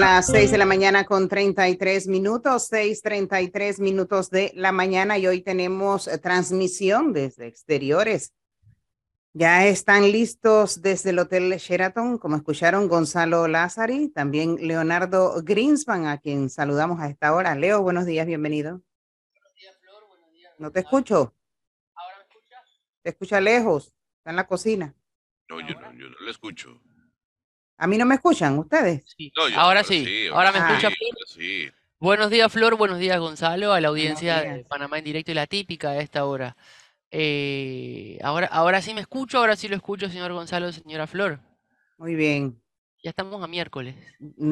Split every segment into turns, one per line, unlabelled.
Las 6 de la mañana con 33 minutos, 6:33 minutos de la mañana y hoy tenemos eh, transmisión desde exteriores. Ya están listos desde el Hotel Sheraton, como escucharon, Gonzalo Lázari, también Leonardo Greenspan, a quien saludamos a esta hora. Leo, buenos días, bienvenido.
Buenos días, Flor. Buenos días.
No te escucho,
¿Ahora me escuchas?
te escucha lejos, está en la cocina.
No, yo no, yo no lo escucho.
A mí no me escuchan, ustedes.
Sí.
No, yo-
ahora sí. Ahora me
sí,
escucha
sí,
Flor. Buenos días, Flor. Buenos días, Gonzalo. A la audiencia de Panamá en directo y la típica de esta hora. Eh, ahora, ahora sí me escucho, ahora sí lo escucho, señor Gonzalo, señora Flor.
Muy bien.
Ya estamos a miércoles.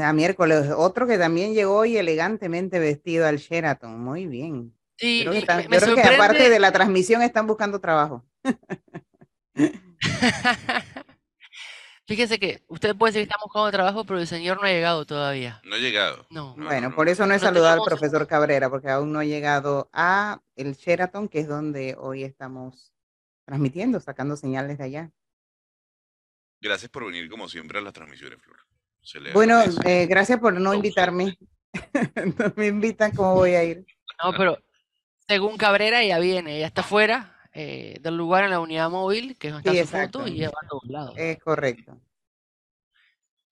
A miércoles, otro que también llegó hoy elegantemente vestido al Sheraton. Muy bien.
Sí,
Creo que,
y
están-
me,
yo
me
creo que aparte de la transmisión están buscando trabajo.
Fíjese que usted puede decir que estamos buscando trabajo, pero el señor no ha llegado todavía.
No he llegado.
No.
No,
Bueno,
no,
por
no.
eso no he
No
saludado al profesor Cabrera, porque aún no ha llegado a el Sheraton, que es donde hoy estamos transmitiendo, sacando señales de allá.
Gracias por venir como siempre a las transmisiones, Flor. Se le
Bueno, eh, gracias por no invitarme. no me invitan, ¿cómo voy a ir?
No, pero según Cabrera ya viene, ya está fuera eh, del lugar en la unidad móvil, que es donde
Sí,
está su foto, y va a todos lados.
Es correcto.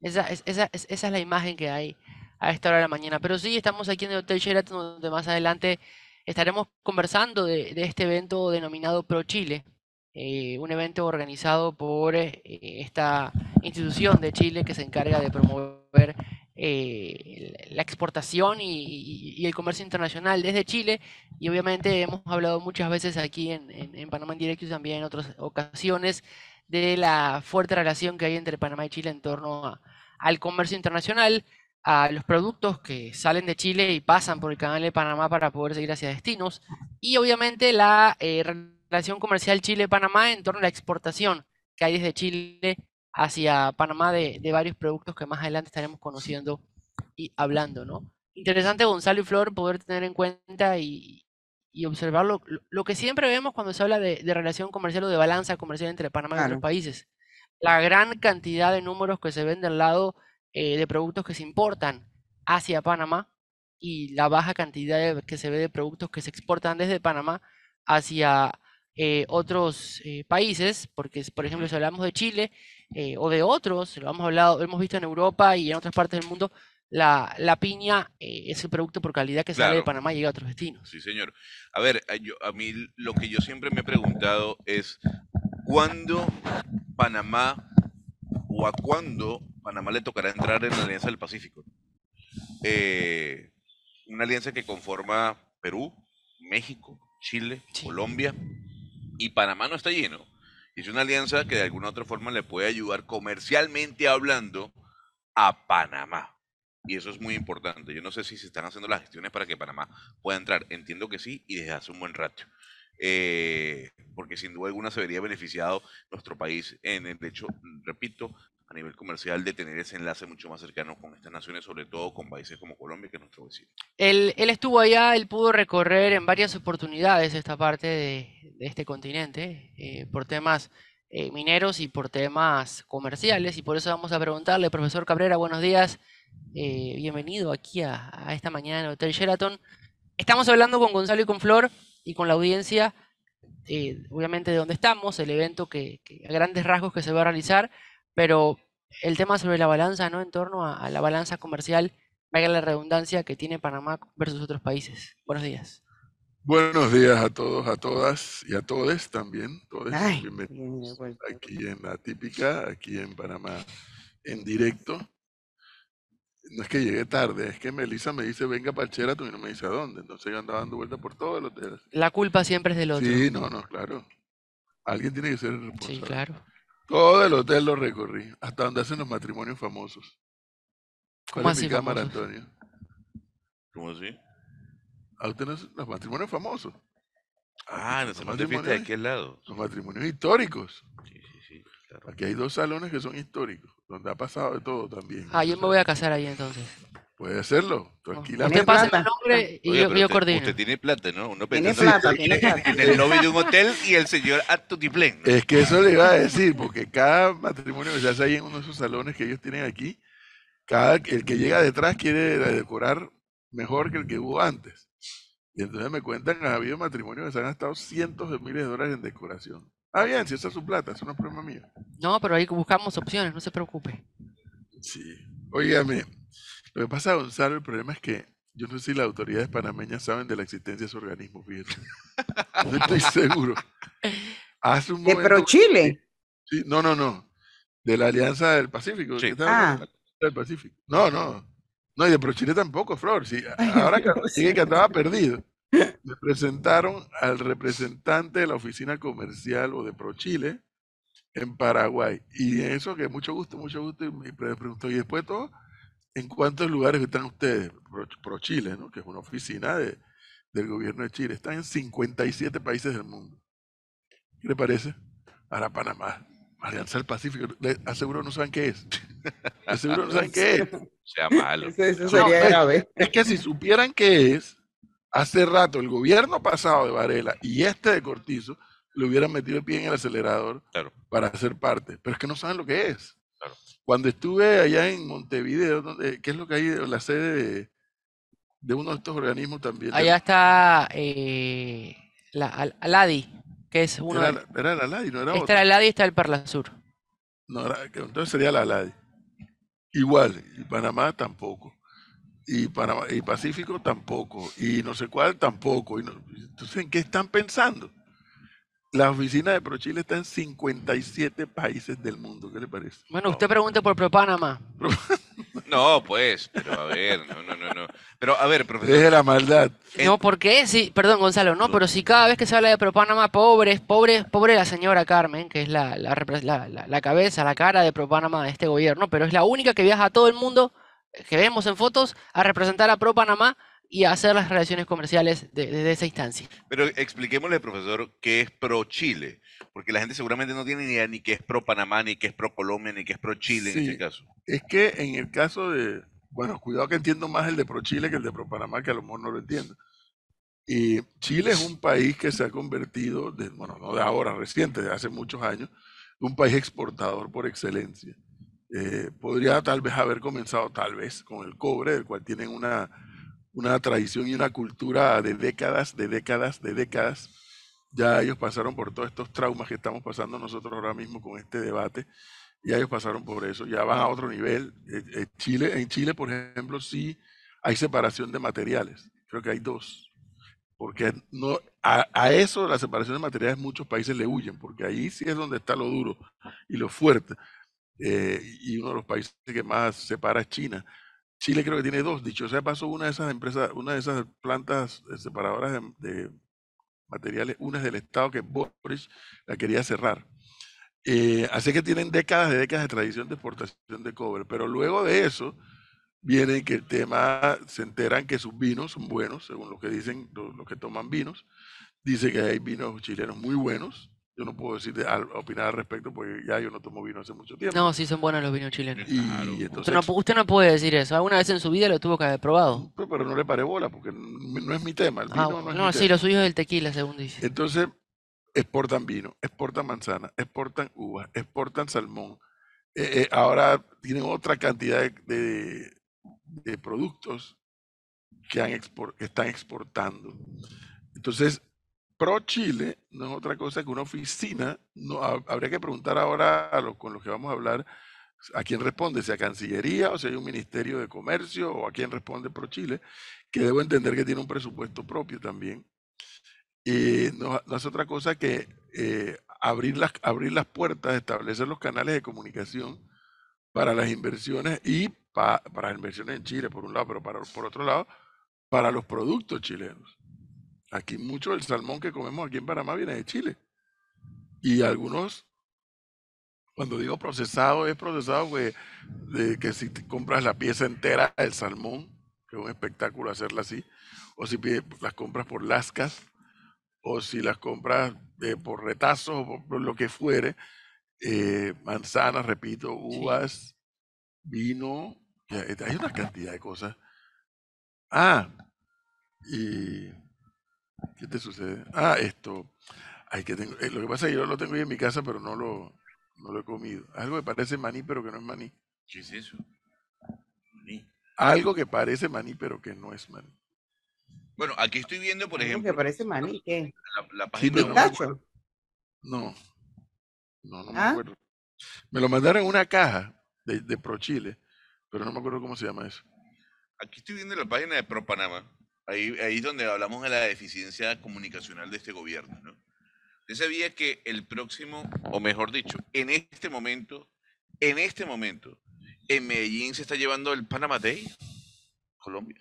Esa es, esa, es, esa es la imagen que hay a esta hora de la mañana. Pero sí, estamos aquí en el Hotel Sheraton, donde más adelante estaremos conversando de, de este evento denominado Pro Chile, eh, un evento organizado por eh, esta institución de Chile que se encarga de promover eh, la exportación y, y- el comercio internacional desde Chile. Y obviamente hemos hablado muchas veces aquí en, en, en Panamá en Directo y también en otras ocasiones de la fuerte relación que hay entre Panamá y Chile en torno a- al comercio internacional, a los productos que salen de Chile y pasan por el canal de Panamá para poder seguir hacia destinos, y obviamente la eh, relación comercial Chile-Panamá en torno a la exportación que hay desde Chile hacia Panamá de, de varios productos que más adelante estaremos conociendo y hablando, ¿no? Interesante, Gonzalo y Flor, poder tener en cuenta y, y observar lo, que siempre vemos cuando se habla de, de relación comercial o de balanza comercial entre Panamá y otros países. La gran cantidad de números que se ven del lado eh, de productos que se importan hacia Panamá y la baja cantidad de- que se ve de productos que se exportan desde Panamá hacia eh, otros eh, países, porque por ejemplo si hablamos de Chile eh, o de otros, lo hemos hablado, hemos visto en Europa y en otras partes del mundo, la, la piña eh, es el producto por calidad que sale de. Panamá y llega a otros destinos.
Sí, señor. A ver, a, yo- a mí lo que yo siempre me he preguntado es, ¿cuándo Panamá o a cuándo Panamá le tocará entrar en la Alianza del Pacífico? Eh, una alianza que conforma Perú, México, Chile,
Sí.
Colombia y Panamá no está lleno. Es una alianza que de alguna u otra forma le puede ayudar comercialmente hablando a Panamá. Y eso es muy importante. Yo no sé si se están haciendo las gestiones para que Panamá pueda entrar. Entiendo que sí y desde hace un buen rato. Eh, porque sin duda alguna se vería beneficiado nuestro país en el hecho, repito, a nivel comercial de tener ese enlace mucho más cercano con estas naciones, sobre todo con países como Colombia, que es nuestro vecino.
Él, él estuvo allá, él pudo recorrer en varias oportunidades esta parte de, de este continente eh, por temas eh, mineros y por temas comerciales y por eso vamos a preguntarle, profesor Cabrera, buenos días, eh, bienvenido aquí a, a esta mañana en el Hotel Sheraton. Estamos hablando con Gonzalo y con Flor y con la audiencia, eh, obviamente de dónde estamos, el evento que, que a grandes rasgos que se va a realizar, pero el tema sobre la balanza, ¿no? En torno a, a la balanza comercial valga la redundancia que tiene Panamá versus otros países. Buenos días.
Buenos días a todos, a todas y a todos también. Todos
Ay,
bienvenidos
bien
aquí en la típica, aquí en Panamá, en directo. No es que llegué tarde, es que Melissa me dice venga para el Sheraton y no me dice a dónde. Entonces yo andaba dando vueltas por todo el hotel.
La culpa siempre es del otro.
Sí, no, no, claro. Alguien tiene que ser el
Sí,
responsable.
claro.
Todo el hotel lo recorrí, hasta donde hacen los matrimonios famosos. ¿Cuál
¿Cómo
es mi
así
cámara,
famosos?
Antonio?
¿Cómo así?
¿A usted no- los matrimonios famosos?
Ah, el
Los
salón de
matrimonios-
aquel lado.
Los matrimonios históricos.
Sí, sí, sí, claro.
Aquí hay dos salones que son históricos, donde ha pasado de todo también.
Ah, yo me voy a casar ahí entonces.
Puede hacerlo, tranquilamente.
Usted pase el
plata.
nombre y
Oye,
yo, yo
usted,
coordino.
usted tiene plata, ¿no? Uno
Tiene plata,
en-
tiene plata.
en el lobby de un hotel y el señor a tutiplén. ¿no?
Es que eso le iba a decir, porque cada matrimonio que se hace ahí en uno de esos salones que ellos tienen aquí, cada, el que llega detrás quiere decorar mejor que el que hubo antes. Y entonces me cuentan que ha habido matrimonios que se han gastado cientos de miles de dólares en decoración. Ah, bien, si esa es su plata, eso no es problema mío.
No, pero ahí buscamos opciones, no se preocupe.
Sí. Óigame, lo que pasa, Gonzalo, el problema es que yo no sé si las autoridades panameñas saben de la existencia de ese organismo, fíjate. No estoy seguro. Hace un
De
momento-
Pro Chile.
Sí, no, no, no. De la Alianza del Pacífico.
Sí.
Ah.
La Alianza del Pacífico. No, no. No, y de ProChile tampoco, Flor. Sí, ahora que sigue que andaba perdido. Me presentaron al representante de la oficina comercial o de ProChile en Paraguay. Y eso que mucho gusto, mucho gusto. Y me pre- preguntó, y después de todo, ¿en cuántos lugares están ustedes? Pro- ProChile, ¿no? Que es una oficina de, del gobierno de Chile. Están en 57 países del mundo. ¿Qué le parece? Ahora Panamá. Alianza del Pacífico. Le aseguro no saben qué es. Aseguro no saben qué es.
Sea malo.
Eso, eso
No,
sería
es-
grave.
Es que si supieran qué es, hace rato el gobierno pasado de Varela y este de Cortizo le hubieran metido el pie en el acelerador
Claro.
para ser parte. Pero es que no saben lo que es.
Claro.
Cuando estuve allá en Montevideo, donde, ¿qué es lo que hay? La sede de, de uno de estos organismos también.
Allá está eh, la Al- Aladi, que es uno
era,
de...
la- era la LADI, no era
Está el Aladi y está el Parlasur.
No, era- entonces sería la LADI. Igual, y Panamá tampoco. Y Panamá, y Pacífico tampoco. Y no sé cuál tampoco. Y no- entonces, ¿en qué están pensando? La oficina de ProChile está en 57 países del mundo. ¿Qué le parece?
Bueno, usted pregunte por ProPanamá.
No, pues, pero a ver, no, no, no, no. Pero a ver, profesor.
Deje la maldad.
No, ¿por qué? Sí, perdón, Gonzalo, no, pero si cada vez que se habla de ProPanamá, pobres, pobres, pobre la señora Carmen, que es la, la, la- la- la cabeza, la cara de ProPanamá de este gobierno, pero es la única que viaja a todo el mundo que vemos en fotos a representar a ProPanamá y hacer las relaciones comerciales de, de- de esa instancia.
Pero expliquémosle, profesor, qué es pro Chile. Porque la gente seguramente no tiene ni idea ni qué es pro Panamá, ni qué es pro Colombia, ni qué es pro Chile en
Sí.
este caso.
Es que en el caso de, bueno, cuidado que entiendo más el de ProChile que el de ProPanamá, que a lo mejor no lo entiendo. Y Chile es un país que se ha convertido, de, bueno, no de ahora, reciente, de hace muchos años, un país exportador por excelencia. Eh, podría tal vez haber comenzado, tal vez, con el cobre, del cual tienen una, una tradición y una cultura de décadas, de décadas, de décadas. Ya ellos pasaron por todos estos traumas que estamos pasando nosotros ahora mismo con este debate. Ya ellos pasaron por eso, ya van a otro nivel. Eh, eh, Chile, en Chile, por ejemplo, sí hay separación de materiales. Creo que hay dos. Porque no, a, a eso, la separación de materiales, muchos países le huyen, porque ahí sí es donde está lo duro y lo fuerte. Eh, y uno de los países que más separa es China. Chile creo que tiene dos. Dicho sea paso, una de esas empresas, una de esas plantas eh, separadoras de, de materiales, una es del Estado que Boris la quería cerrar. Eh, así que tienen décadas de décadas de tradición de exportación de cobre. Pero luego de eso, viene que el tema, se enteran que sus vinos son buenos, según lo que dicen los, los que toman vinos. Dice que hay vinos chilenos muy buenos. Yo no puedo decir al- opinar al respecto porque ya yo no tomo vino hace mucho tiempo.
No, sí son buenos los vinos chilenos.
y
Claro.
entonces,
Usted no, pu- usted no puede decir eso. Alguna vez en su vida lo tuvo que haber probado.
pero, pero no le paré bola porque no es mi tema. El
Ah,
no es
no,
mi
sí,
tema.
lo suyo es el tequila, según dice.
Entonces, exportan vino, exportan manzana, exportan uvas, exportan salmón. Eh, eh, ahora tienen otra cantidad de, de- de productos que, han expor- que están exportando. Entonces, Pro Chile no es otra cosa que una oficina. No, ha- habría que preguntar ahora a los con los que vamos a hablar a quién responde, si a Cancillería o si hay un Ministerio de Comercio o a quién responde Pro Chile, que debo entender que tiene un presupuesto propio también. Y no, es otra cosa que eh, abrir, las, abrir las puertas, establecer los canales de comunicación para las inversiones y pa- para las inversiones en Chile, por un lado, pero por otro lado, para los productos chilenos. Aquí mucho del salmón que comemos aquí en Panamá viene de Chile. Y algunos, cuando digo procesado, es procesado pues, de que si te compras la pieza entera del salmón, que es un espectáculo hacerla así, o si las compras por lascas, o si las compras eh, por retazos o por, por lo que fuere, eh, manzanas, repito, uvas, vino, hay una cantidad de cosas. Ah, y ¿qué te sucede? Ah, esto, ay, que tengo, eh, lo que pasa es que yo lo tengo ahí en mi casa, pero no lo, no lo he comido. Algo que parece maní, pero que no es maní.
¿Qué es eso?
algo que parece maní, pero que no es maní.
Bueno, aquí estoy viendo, por
Algo
ejemplo,
que parece maní, ¿qué?
la, la
Sí,
página
Pistacho.
No, no, no me
¿Ah?
acuerdo. Me lo mandaron en una caja de, de Pro Chile, pero no me acuerdo cómo se llama eso.
Aquí estoy viendo la página de Pro Panamá. Ahí, ahí es donde hablamos de la deficiencia comunicacional de este gobierno. ¿no? Yo sabía que el próximo, o mejor dicho, en este momento, en este momento, en Medellín se está llevando el Panama Day, Colombia.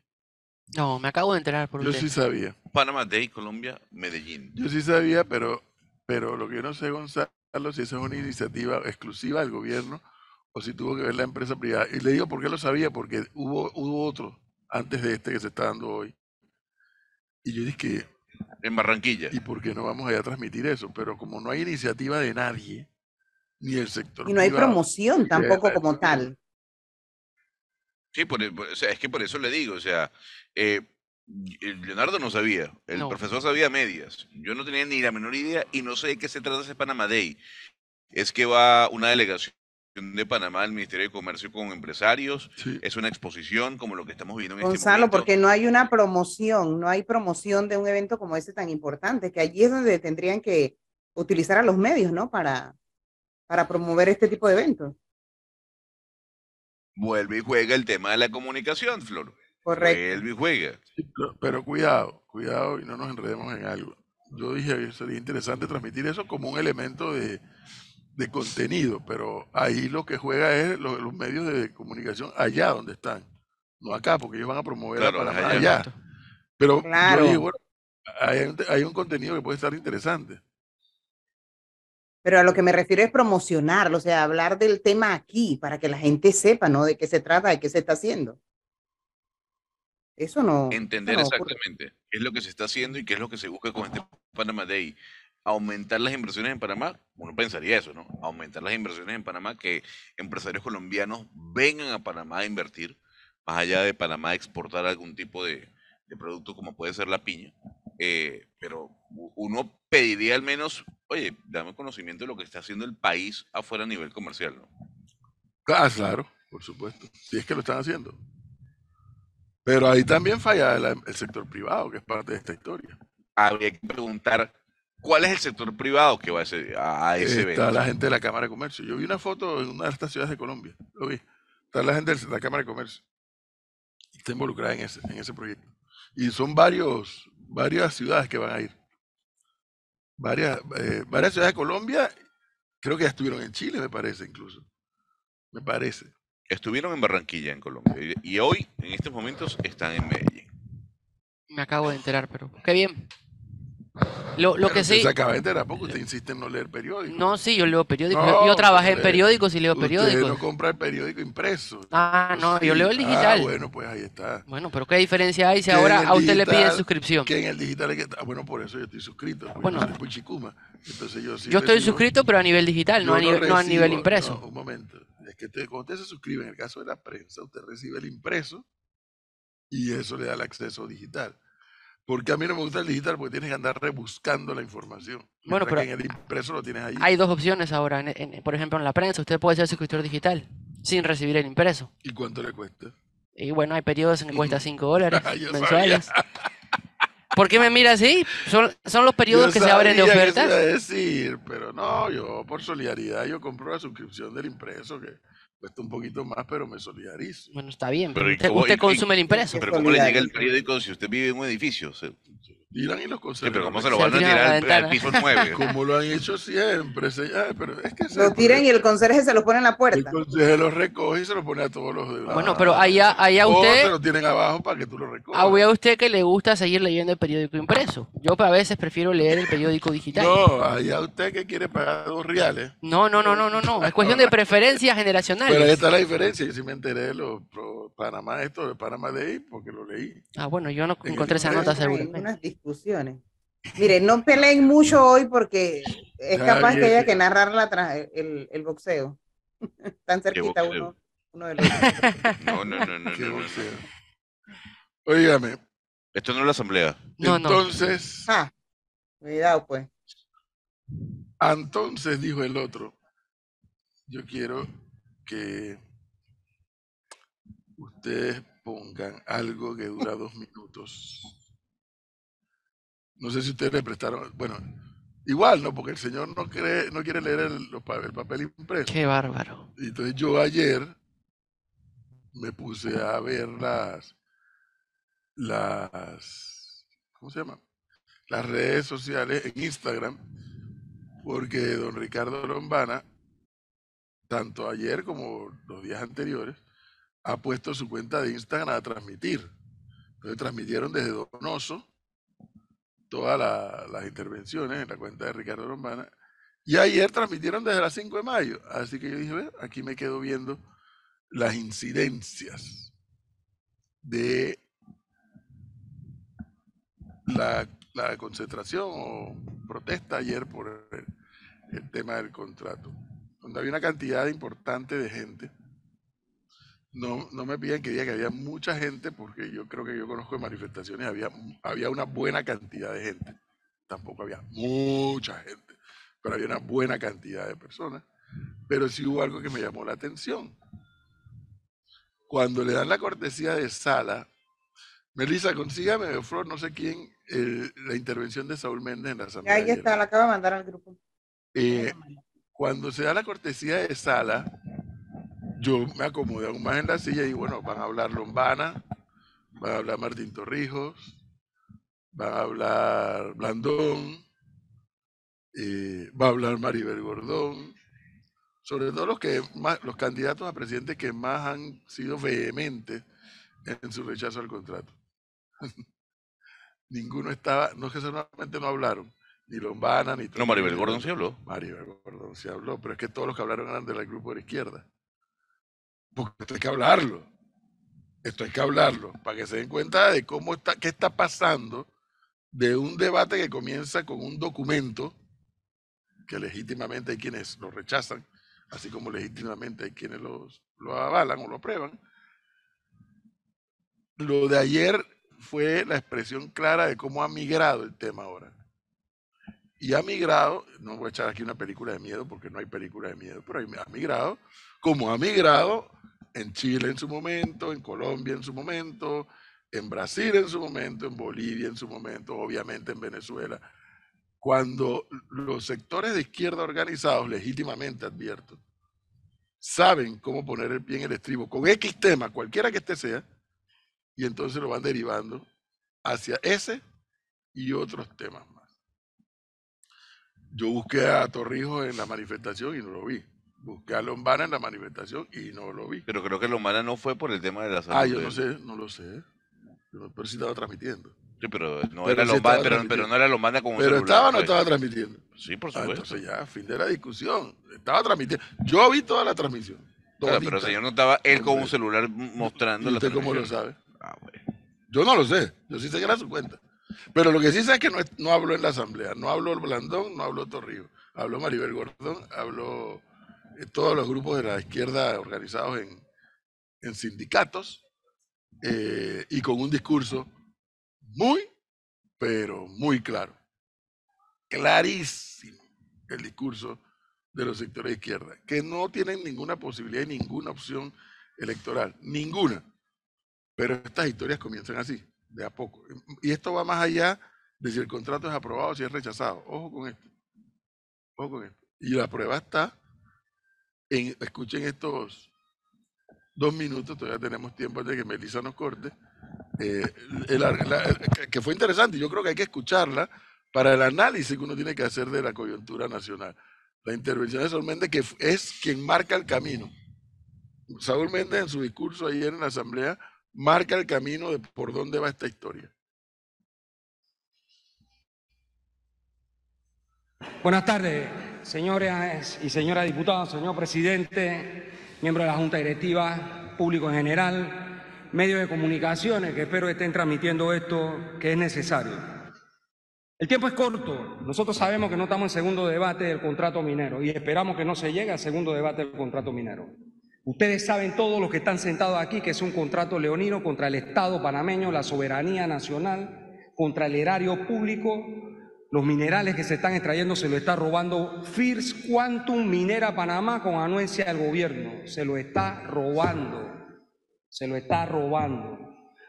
No, me acabo de enterar por
Yo
usted.
sí sabía,
Panama Day, Colombia, Medellín.
yo sí sabía, pero, pero lo que yo no sé, Gonzalo, si esa es una iniciativa exclusiva del gobierno o si tuvo que ver la empresa privada. Y le digo por qué lo sabía, porque hubo, hubo otro antes de este que se está dando hoy. Y yo dije,
En Barranquilla.
¿y por qué no vamos allá a transmitir eso? Pero como no hay iniciativa de nadie, ni del sector
Y no hay
privado,
promoción tampoco como tal.
Sí, por, e- por- o sea, es que por eso le digo, o sea, eh, Leonardo no sabía, el
No.
profesor sabía medias, yo no tenía ni la menor idea y no sé de qué se trata ese Panama Day. Es que va una delegación de Panamá al Ministerio de Comercio con empresarios,
sí.
es una exposición como lo que estamos viendo en este
Gonzalo,
momento.
porque no hay una promoción, no hay promoción de un evento como ese tan importante, que allí es donde tendrían que utilizar a los medios, ¿no? Para, para promover este tipo de eventos.
Vuelve y juega el tema de la comunicación, Flor.
Correcto.
Vuelve y juega.
Sí, pero, pero cuidado, cuidado y no nos enredemos en algo. Yo dije que sería interesante transmitir eso como un elemento de, de contenido, pero ahí lo que juega es lo- los medios de comunicación allá donde están, no acá, porque ellos van a promover
Claro,
a Panamá
allá.
allá. Pero
Claro.
yo dije, bueno, hay un, hay un contenido que puede estar interesante.
Pero a lo que me refiero es promocionarlo, o sea, hablar del tema aquí para que la gente sepa, ¿no? De qué se trata, de qué se está haciendo. Eso no. eso
Entender
no
exactamente qué es lo que se está haciendo y qué es lo que se busca con este Panama Day. Aumentar las inversiones en Panamá, uno pensaría eso, ¿no? Aumentar las inversiones en Panamá, que empresarios colombianos vengan a Panamá a invertir, más allá de Panamá exportar algún tipo de, de producto como puede ser la piña. Eh, pero uno pediría al menos, oye, dame conocimiento de lo que está haciendo el país afuera a nivel comercial, ¿no?
Ah, claro, por supuesto, si es que lo están haciendo. Pero ahí también falla la- el sector privado, que es parte de esta historia.
Habría que preguntar cuál es el sector privado que va a ese, a, ese
Está
evento.
la gente de la Cámara de Comercio. Yo vi una foto en una de estas ciudades de Colombia. Lo vi. Está la gente de la Cámara de Comercio. Y Está involucrada en ese, en ese proyecto. Y son varios, varias ciudades que van a ir. Varias, eh, varias ciudades de Colombia. Creo que ya estuvieron en Chile, me parece, incluso. Me parece.
Estuvieron en Barranquilla, en Colombia, y, y hoy, en estos momentos, están en Medellín.
Me acabo de enterar, pero qué bien. Lo, lo que
usted
sí,
enterar porque usted insiste en no leer periódicos.
no, sí, yo leo periódicos.
No,
yo, trabajé en
usted-
periódicos y leo
Usted
periódicos.
no compra el periódico impreso.
Ah, no, yo leo el
Ah,
digital.
bueno, pues ahí está.
Bueno, pero ¿qué diferencia hay si ahora a usted le piden suscripción?
Que en el digital hay que estar. Bueno, por eso yo estoy suscrito.
Bueno.
yo soy Puchicuma. Entonces yo sí
Yo estoy
recibo-
suscrito, pero a nivel digital, no a nivel, no a nivel impreso.
un momento. Es que usted, cuando usted se suscribe, en el caso de la prensa, usted recibe el impreso y eso le da el acceso digital. Porque a mí no me gusta el digital porque tienes que andar rebuscando la información.
Bueno, pero
que en el impreso lo tienes ahí.
Hay dos opciones ahora. en- en- por ejemplo, en la prensa, usted puede ser suscriptor digital sin recibir el impreso.
¿Y cuánto le cuesta?
Y bueno, hay periodos en que cuesta 5 dólares
Yo
mensuales. ¿Por qué me mira así? Son, son los periodos
Yo
que se abren de ofertas.
decir, pero no, yo por solidaridad yo compro la suscripción del impreso que cuesta un poquito más, pero me solidarizo.
Bueno, está bien,
Pero
pero
¿y
usted,
cómo-
usted
y- y-
consume el impreso.
Pero ¿cómo le llega el periódico si usted vive en un edificio? Se-
Tiran y los
Sí,
conservan.
pero ¿cómo se
Se
lo van a tirar al, al piso 9?
Como lo han hecho siempre. se- ah, pero es que es
Lo
el
tiran y el conserje se lo pone en la
El
puerta.
consejo lo recoge y se lo pone a todos los demás.
Bueno, pero allá, allá
O se
usted,
lo tienen abajo para que tú lo recojas.
a usted que le gusta seguir leyendo el periódico impreso. Yo a veces prefiero leer el periódico digital.
No, allá usted que quiere pagar dos reales.
No, no, no, no, no, no. Es cuestión de preferencias
Pero ahí
generacionales.
está la diferencia. Yo sí me enteré de los pro Panamá, esto de Panamá Day, porque lo leí.
Ah, bueno, yo no
el
encontré esa nota seguramente.
Discusiones. Mire, no peleen mucho hoy porque es capaz que haya que narrar la tra- el, el boxeo. Tan cerquita
boxeo?
uno, uno de los otros.
No, no, no, no, no, no, no.
Óigame,
Esto no es la asamblea.
No, no.
entonces,
Ah, cuidado pues.
entonces dijo el otro, yo quiero que ustedes pongan algo que dura dos minutos. No sé si ustedes le prestaron, bueno, igual, ¿no? Porque el señor no, cree, no quiere leer el, el papel impreso.
Qué bárbaro.
Y entonces yo ayer me puse a ver las, las, ¿cómo se llama? Las redes sociales en Instagram, porque don Ricardo Lombana, tanto ayer como los días anteriores, ha puesto su cuenta de Instagram a transmitir. Entonces transmitieron desde Donoso todas las intervenciones en la cuenta de Ricardo Lombana. Y ayer transmitieron desde las 5 de mayo. Así que yo dije, aquí me quedo viendo las incidencias de la, concentración o protesta ayer por el, tema del contrato, donde había una cantidad importante de gente. No, no me piden que diga que había mucha gente, porque yo creo que yo conozco de manifestaciones, había, había una buena cantidad de gente. Tampoco había mucha gente, pero había una buena cantidad de personas. Pero sí hubo algo que me llamó la atención. Cuando le dan la cortesía de sala, Melissa, consígame, Flor, no sé quién, la intervención de Saúl Méndez en la asamblea.
Ahí está, la acaba de mandar al grupo.
Eh, cuando se da la cortesía de sala, yo me acomodé aún más en la silla y bueno, van a hablar Lombana, van a hablar Martín Torrijos, van a hablar Blandón, eh, va a hablar Maribel Gordón, sobre todo los que más, los candidatos a presidente que más han sido vehementes en su rechazo al contrato. Ninguno estaba, no es que solamente no hablaron, ni Lombana, ni...
No, Maribel Gordón sí habló.
Maribel Gordón sí habló, pero es que todos los que hablaron eran del grupo de la izquierda. Porque esto hay que hablarlo. Esto hay que hablarlo, para que se den cuenta de cómo está, qué está pasando de un debate que comienza con un documento que legítimamente hay quienes lo rechazan, así como legítimamente hay quienes lo avalan o lo aprueban. Lo de ayer fue la expresión clara de cómo ha migrado el tema ahora. Y ha migrado, no voy a echar aquí una película de miedo porque no hay película de miedo, pero ha migrado como ha migrado en Chile en su momento, en Colombia en su momento, en Brasil en su momento, en Bolivia en su momento, obviamente en Venezuela. Cuando los sectores de izquierda organizados, legítimamente advierto, saben cómo poner el pie en el estribo con X tema, cualquiera que este sea, y entonces lo van derivando hacia ese y otros temas más. Yo busqué a Torrijos en la manifestación y no lo vi. Busqué a Lombana en la manifestación y no lo vi.
Pero creo que Lombana no fue por el tema de la
salud. Ah, yo no sé, no lo sé. Pero, sí estaba transmitiendo.
Sí, pero no era Lombana, pero, no era Lombana como
Pero estaba o no pues. estaba transmitiendo.
Sí, por ah, supuesto.
entonces ya, fin de la discusión. Estaba transmitiendo. Yo vi toda la transmisión.
Claro, pero el señor no estaba él con un celular mostrando
¿Y usted cómo lo sabe? Ah, yo no lo sé, yo sí sé que era su cuenta. Pero lo que sí sé es que no, no habló en la asamblea, no habló Blandón, no habló Torrijos, habló Maribel Gordón, habló todos los grupos de la izquierda organizados en, sindicatos eh, y con un discurso muy, pero muy claro, clarísimo el discurso de los sectores de izquierda, que no tienen ninguna posibilidad y ninguna opción electoral, ninguna. Pero estas historias comienzan así, de a poco. Y esto va más allá de si el contrato es aprobado o si es rechazado. Ojo con esto. Ojo con esto. Y la prueba está en, escuchen estos dos minutos, todavía tenemos tiempo de que Melissa nos corte, eh, que fue interesante. Yo creo que hay que escucharla para el análisis que uno tiene que hacer de la coyuntura nacional. La intervención de Saúl Méndez, que es quien marca el camino. Saúl Méndez en su discurso ayer en la Asamblea marca el camino de por dónde va esta historia.
Buenas tardes, señores y señoras diputados, señor presidente, miembro de la Junta Directiva, público en general, medios de comunicaciones que espero estén transmitiendo esto que es necesario. El tiempo es corto. Nosotros sabemos que no estamos en segundo debate del contrato minero y esperamos que no se llegue al segundo debate del contrato minero. Ustedes saben todos los que están sentados aquí que es un contrato leonino contra el Estado panameño, la soberanía nacional, contra el erario público. Los minerales que se están extrayendo se lo está robando First Quantum Minera Panamá con anuencia del gobierno. Se lo está robando. se lo está robando.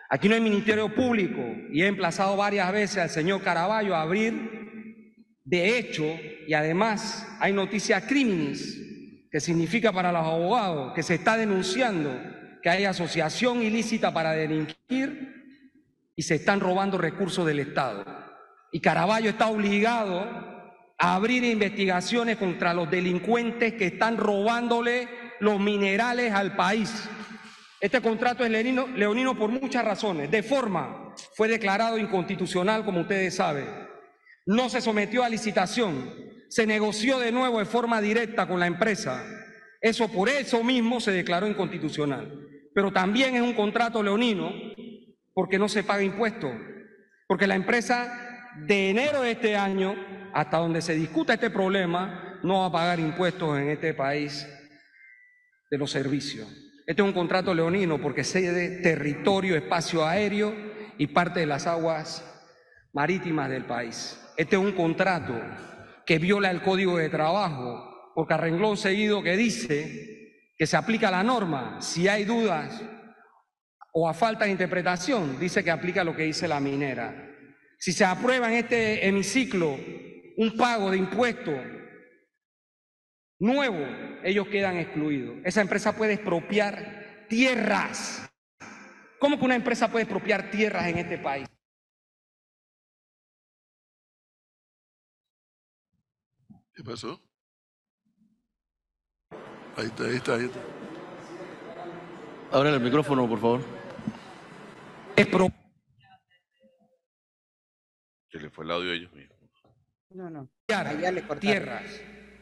Aquí no hay ministerio público y he emplazado varias veces al señor Caraballo a abrir de hecho y además hay noticias criminis, que significa para los abogados que se está denunciando que hay asociación ilícita para delinquir y se están robando recursos del Estado. Y Caraballo está obligado a abrir investigaciones contra los delincuentes que están robándole los minerales al país. Este contrato es leonino, por muchas razones. De forma, fue declarado inconstitucional, como ustedes saben. No se sometió a licitación, se negoció de nuevo de forma directa con la empresa. Eso por eso mismo se declaró inconstitucional. Pero también es un contrato leonino porque no se paga impuesto. Porque la empresa de enero de este año hasta donde se discuta este problema no va a pagar impuestos en este país de los servicios. Este es un contrato leonino porque cede territorio, espacio aéreo y parte de las aguas marítimas del país. Este es un contrato que viola el Código de Trabajo, porque a renglón seguido que dice que se aplica la norma, si hay dudas o a falta de interpretación, dice que aplica lo que dice la minera. Si se aprueba en este hemiciclo un pago de impuestos nuevo, ellos quedan excluidos. Esa empresa puede expropiar tierras. ¿Cómo que una empresa puede expropiar tierras en este país?
¿Qué pasó? Ahí está, ahí está, ahí está.
Abran el micrófono, por favor.
Expro-
Se le fue el audio a ellos mismos.
No, no. Allá le
tierras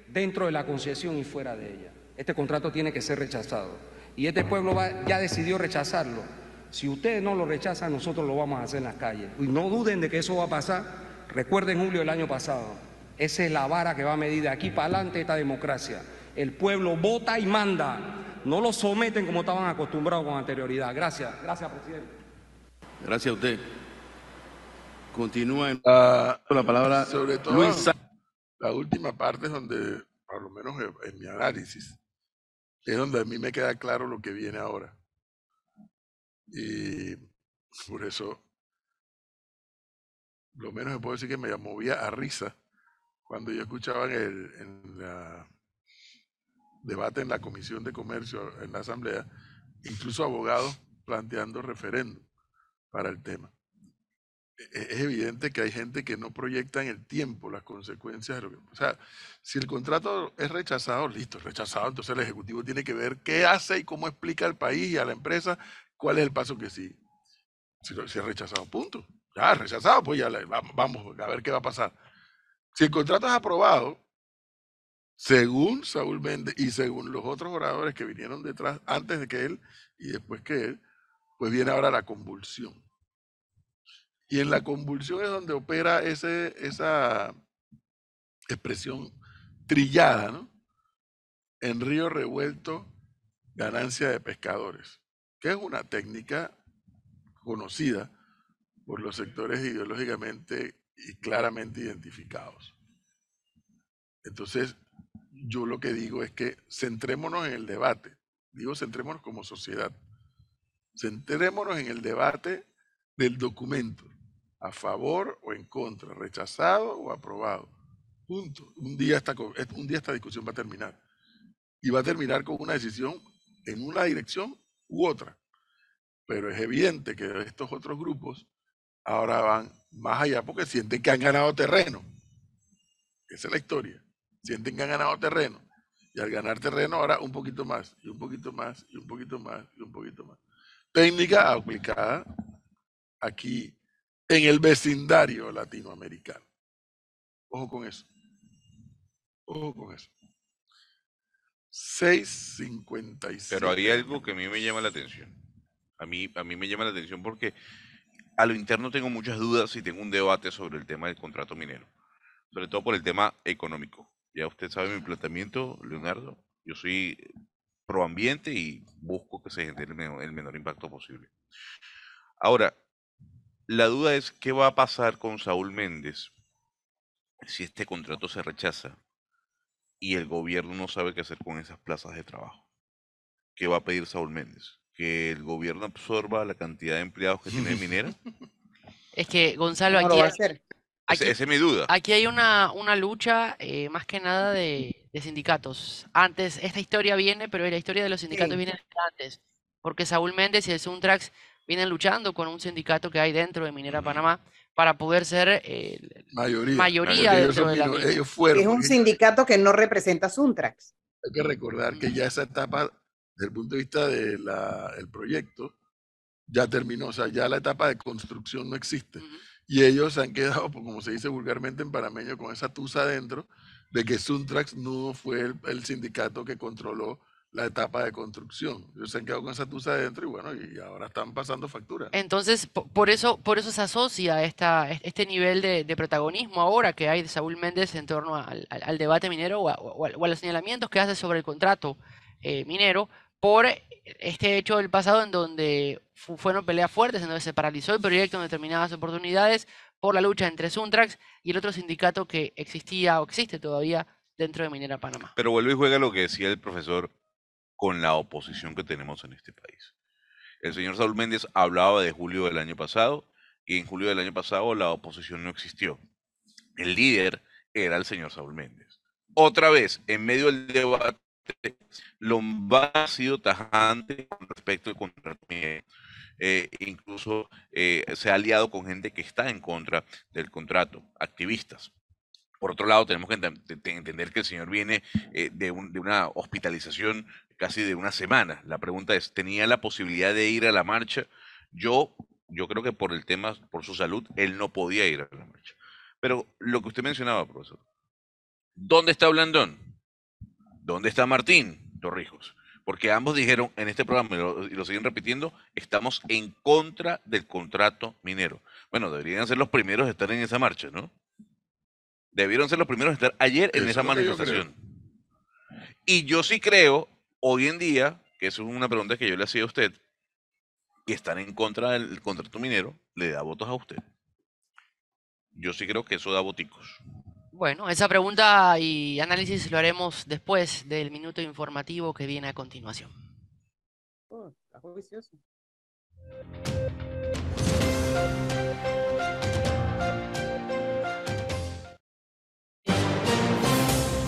dentro de la concesión y fuera de ella. Este contrato tiene que ser rechazado. Y este pueblo va- ya decidió rechazarlo. Si ustedes no lo rechazan, nosotros lo vamos a hacer en las calles. Y no duden de que eso va a pasar. Recuerden julio del año pasado. Esa es la vara que va a medir de aquí para adelante esta democracia. El pueblo vota y manda. No lo someten como estaban acostumbrados con anterioridad. Gracias. Gracias, presidente.
Gracias a usted. Continúa en
Ah,
la palabra
sobre todo
Luis
la última parte es donde, por lo menos en, mi análisis, es donde a mí me queda claro lo que viene ahora. Y por eso, lo menos me puedo decir que me movía a risa cuando yo escuchaba en el en la debate en la Comisión de Comercio, en la Asamblea, incluso abogados planteando referéndum para el tema es evidente que hay gente que no proyecta en el tiempo las consecuencias de lo que... O sea, si el contrato es rechazado, listo, es rechazado, entonces el Ejecutivo tiene que ver qué hace y cómo explica al país y a la empresa cuál es el paso que sigue. Si, es rechazado, punto. Ya, rechazado, pues ya vamos a ver qué va a pasar. Si el contrato es aprobado, según Saúl Méndez y según los otros oradores que vinieron detrás, antes de que él y después que él, pues viene ahora la convulsión. Y en la convulsión es donde opera ese, esa expresión trillada, ¿no? En río revuelto, ganancia de pescadores, que es una técnica conocida por los sectores ideológicamente y claramente identificados. Entonces, yo lo que digo es que centrémonos en el debate, digo centrémonos como sociedad, centrémonos en el debate del documento, a favor o en contra, rechazado o aprobado. Punto. Un día esta, un día esta discusión va a terminar. Y va a terminar con una decisión en una dirección u otra. Pero es evidente que estos otros grupos ahora van más allá porque sienten que han ganado terreno. Esa es la historia. Sienten que han ganado terreno. Y al ganar terreno ahora un poquito más, y un poquito más, y un poquito más, y un poquito más. Técnica aplicada aquí en el vecindario latinoamericano. Ojo con eso. Ojo con eso. 6.56.
Pero hay algo que a mí me llama la atención. A mí, a mí me llama la atención porque a lo interno tengo muchas dudas y tengo un debate sobre el tema del contrato minero. Sobre todo por el tema económico. Ya usted sabe mi planteamiento, Leonardo. Yo soy pro ambiente y busco que se genere el menor, el menor impacto posible. Ahora, la duda es qué va a pasar con Saúl Méndez si este contrato se rechaza y el gobierno no sabe qué hacer con esas plazas de trabajo. ¿Qué va a pedir Saúl Méndez? que el gobierno absorba la cantidad de empleados que tiene Minera?
Es que, Gonzalo,
¿Cómo lo
aquí,
va a
hay-
hacer?
aquí,
Esa es mi duda.
aquí hay una, una lucha eh, más que nada de, de sindicatos. Antes, esta historia viene, pero la historia de los sindicatos
Sí.
viene antes. Porque Saúl Méndez y el Suntrax vienen luchando con un sindicato que hay dentro de Minera. Panamá para poder ser eh,
Mayoría.
dentro de la
ellos fueron.
Es un sindicato que no representa Suntrax.
Hay que recordar que ya esa etapa, desde el punto de vista del proyecto, ya terminó. O sea, ya la etapa de construcción no existe. Y ellos han quedado, pues, como se dice vulgarmente en panameño, con esa tusa adentro de que Suntrax no fue el, el sindicato que controló la etapa de construcción. Ellos se han quedado con esa tusa adentro y bueno, y ahora están pasando factura.
Entonces, po- por eso, por eso se asocia esta, es- este nivel de, de protagonismo ahora que hay de Saúl Méndez en torno al, al- al debate minero o a, o a- o a los señalamientos que hace sobre el contrato eh, minero por este hecho del pasado en donde fu- fueron peleas fuertes, en donde se paralizó el proyecto en determinadas oportunidades por la lucha entre Suntrax y el otro sindicato que existía o existe todavía dentro de Minera Panamá.
Pero vuelve y juega lo que decía el profesor con la oposición que tenemos en este país. El señor Saúl Méndez hablaba de julio del año pasado y en julio del año pasado la oposición no existió. El líder era el señor Saúl Méndez. Otra vez, en medio del debate, Lombard ha sido tajante con respecto al contrato. Eh, incluso eh, se ha aliado con gente que está en contra del contrato, activistas. Por otro lado, tenemos que te- entender que el señor viene eh, de, un- de una hospitalización casi de una semana. La pregunta es, ¿tenía la posibilidad de ir a la marcha? Yo, yo creo que por el tema, por su salud, él no podía ir a la marcha. Pero lo que usted mencionaba, profesor, ¿dónde está Blandón? ¿Dónde está Martín Torrijos? Porque ambos dijeron en este programa, y lo, y lo siguen repitiendo, estamos en contra del contrato minero. Bueno, deberían ser los primeros de estar en esa marcha, ¿no? Debieron ser los primeros de estar ayer en
Eso
esa
yo
manifestación. Y yo sí creo, hoy en día, que eso es una pregunta que yo le hacía a usted, que estar en contra del contrato minero le da votos a usted. Yo sí creo que eso da voticos.
Bueno, esa pregunta y análisis lo haremos después del minuto informativo que viene a continuación.
Oh, está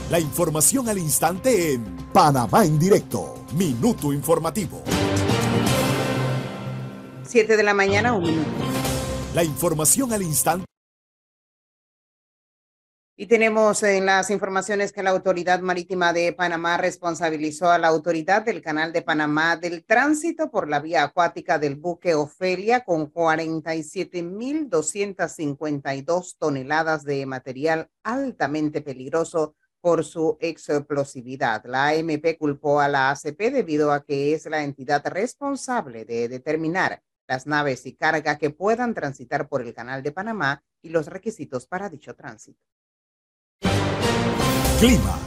La información al instante en Panamá en directo. Minuto informativo.
Siete de la mañana, un minuto.
La información al instante.
Y tenemos en las informaciones que la Autoridad Marítima de Panamá responsabilizó a la Autoridad del Canal de Panamá del tránsito por la vía acuática del buque Ofelia con 47.252 toneladas de material altamente peligroso por su explosividad. La AMP culpó a la ACP debido a que es la entidad responsable de determinar las naves y carga que puedan transitar por el Canal de Panamá y los requisitos para dicho tránsito.
Clima.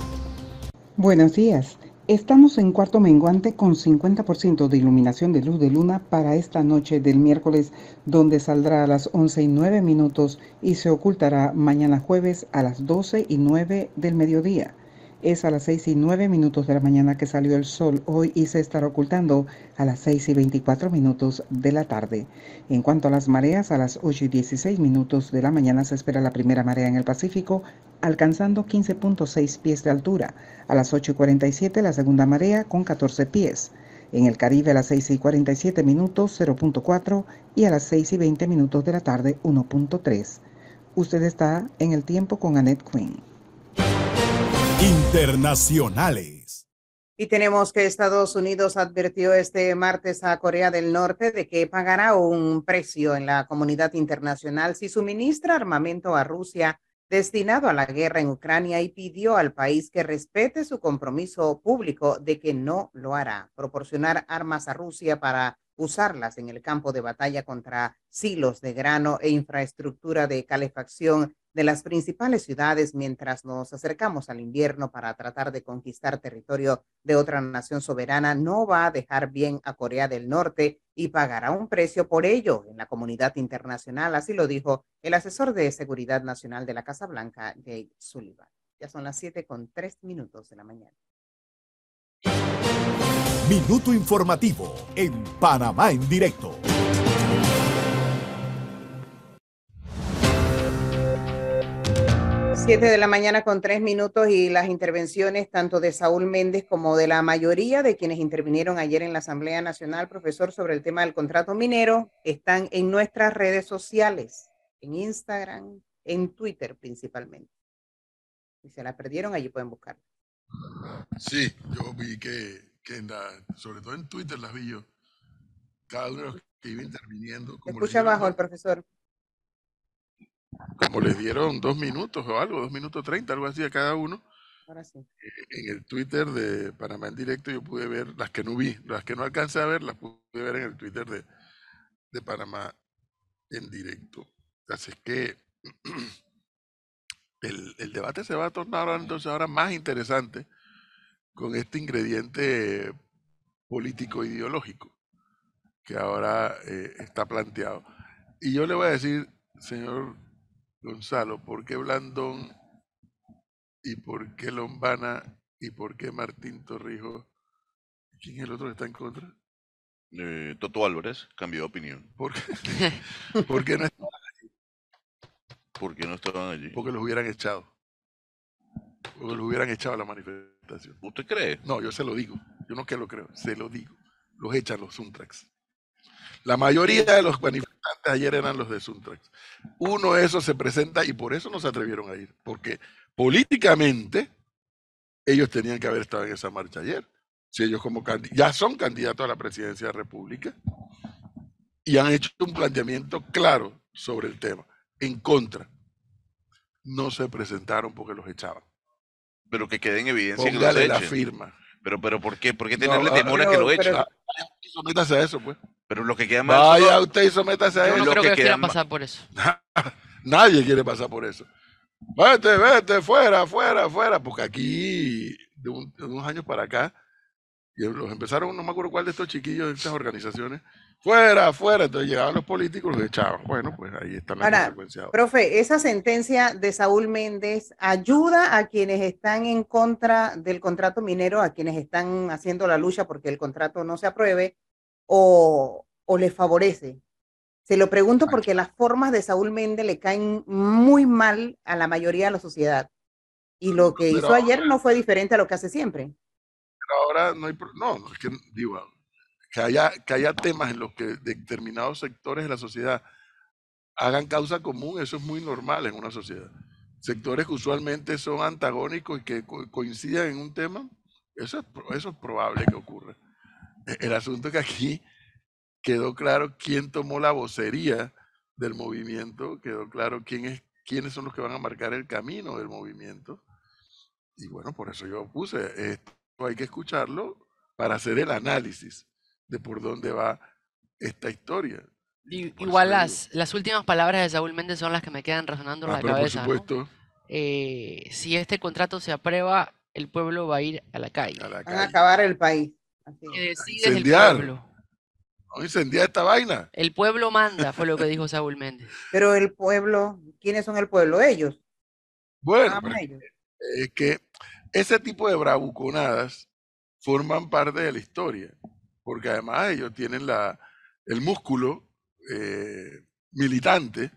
Buenos días. Estamos en cuarto menguante con 50% de iluminación de luz de luna para esta noche del miércoles, donde saldrá a las 11 y 9 minutos y se ocultará mañana jueves a las 12 y 9 del mediodía. Es a las 6 y 9 minutos de la mañana que salió el sol hoy y se estará ocultando a las 6 y 24 minutos de la tarde. En cuanto a las mareas, a las 8 y 16 minutos de la mañana se espera la primera marea en el Pacífico, alcanzando 15.6 pies de altura. A las 8 y 47 la segunda marea con 14 pies. En el Caribe a las 6 y 47 minutos 0.4 y a las 6 y 20 minutos de la tarde 1.3. Usted está en el tiempo con Annette Quinn.
Internacionales.
Y tenemos que Estados Unidos advirtió este martes a Corea del Norte de que pagará un precio en la comunidad internacional si suministra armamento a Rusia destinado a la guerra en Ucrania y pidió al país que respete su compromiso público de que no lo hará, proporcionar armas a Rusia para usarlas en el campo de batalla contra silos de grano e infraestructura de calefacción de las principales ciudades mientras nos acercamos al invierno para tratar de conquistar territorio de otra nación soberana no va a dejar bien a Corea del Norte y pagará un precio por ello en la comunidad internacional, así lo dijo el asesor de Seguridad Nacional de la Casa Blanca, Jake Sullivan. Ya son las siete con tres minutos de la mañana.
Minuto informativo en Panamá en directo.
Siete de la mañana con tres minutos y las intervenciones tanto de Saúl Méndez como de la mayoría de quienes intervinieron ayer en la Asamblea Nacional, profesor, sobre el tema del contrato minero, están en nuestras redes sociales, en Instagram, en Twitter principalmente. Si se la perdieron, allí pueden buscarla.
Sí, yo vi que, que en la, sobre todo en Twitter las vi yo. Cada uno de los que iba interviniendo. Como
escucha abajo el profesor.
Como les dieron dos minutos o algo, dos minutos treinta, algo así a cada uno.
Ahora sí.
En el Twitter de Panamá en directo yo pude ver las que no vi, las que no alcancé a ver, las pude ver en el Twitter de, de Panamá en directo. Así es que el, el debate se va a tornar ahora, entonces ahora más interesante con este ingrediente político ideológico que ahora eh, está planteado. Y yo le voy a decir, señor Gonzalo, ¿por qué Blandón y por qué Lombana y por qué Martín Torrijos? ¿Quién es el otro que está en contra?
Eh, Toto Álvarez cambió de opinión.
¿Por qué, ¿Por qué no es-
¿Por qué no estaban allí?
Porque los hubieran echado. Porque los hubieran echado a la manifestación.
¿Usted cree?
No, yo se lo digo. Yo no que lo creo, se lo digo. Los echan los Suntrax. La mayoría de los manifestantes ayer eran los de Suntrax. Uno de esos se presenta y por eso no se atrevieron a ir. Porque políticamente ellos tenían que haber estado en esa marcha ayer. Si ellos como ya son candidatos a la presidencia de la República y han hecho un planteamiento claro sobre el tema, en contra. No se presentaron porque los echaban.
Pero que quede en evidencia que los
Póngale la
echen.
firma.
Pero, pero ¿por qué? ¿Por qué tenerle
ah,
temor a que
pero-
lo
pero-
echen?
Ah, Sométase a eso, pues.
Pero lo que queda mal
Vaya
son-
usted y sométase a
Yo no creo
que
que
queda
quieran pasar por eso.
Nadie quiere pasar por eso. Vete, vete, fuera, fuera, fuera, porque aquí, de, un- de unos años para acá, y los empezaron, no me acuerdo cuál de estos chiquillos de estas organizaciones, fuera, fuera, entonces llegaban los políticos y los echaban. Bueno, pues ahí está la
Ahora,
consecuencia. ahora.
Profe, esa sentencia de Saúl Méndez ayuda a quienes están en contra del contrato minero, a quienes están haciendo la lucha porque el contrato no se apruebe, o, o les favorece. Se lo pregunto porque las formas de Saúl Méndez le caen muy mal a la mayoría de la sociedad. Y lo que
Pero
hizo ayer no fue diferente a lo que hace siempre.
Pero ahora no hay, no, no, es que digo, que haya, que haya temas en los que determinados sectores de la sociedad hagan causa común, eso es muy normal en una sociedad. Sectores que usualmente son antagónicos y que co- coincidan en un tema, eso es, eso es probable que ocurra. El asunto es que aquí quedó claro quién tomó la vocería del movimiento, quedó claro quién es, quiénes son los que van a marcar el camino del movimiento. Y bueno, por eso yo puse, esto hay que escucharlo para hacer el análisis de por dónde va esta historia. Por
Igual las, las últimas palabras de Saúl Méndez son las que me quedan resonando en
Ah,
la
pero por
cabeza. ¿no?
supuesto,
Eh, si este contrato se aprueba, el pueblo va a ir a la calle.
a la
Van a acabar el país.
Que decide el pueblo.
Vamos a incendiar esta vaina.
El pueblo manda, fue lo que dijo Saúl Méndez.
Pero el pueblo, ¿quiénes son el pueblo? Ellos.
Bueno,
ellos.
es que ese tipo de bravuconadas forman parte de la historia, porque además ellos tienen la, el músculo eh, militante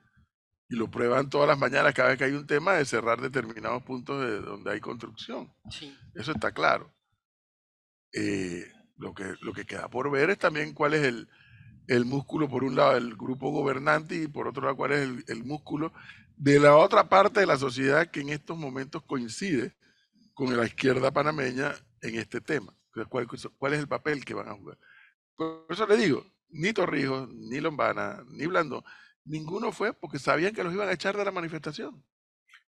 y lo prueban todas las mañanas cada vez que hay un tema de cerrar determinados puntos de donde hay construcción.
Sí.
Eso está claro. Eh, lo, que, lo que queda por ver es también cuál es el, el músculo, por un lado, del grupo gobernante y por otro lado, cuál es el, el músculo de la otra parte de la sociedad que en estos momentos coincide con la izquierda panameña en este tema. ¿Cuál, cuál es el papel que van a jugar? Por eso le digo, ni Torrijos, ni Lombana, ni Blandón, ninguno fue porque sabían que los iban a echar de la manifestación.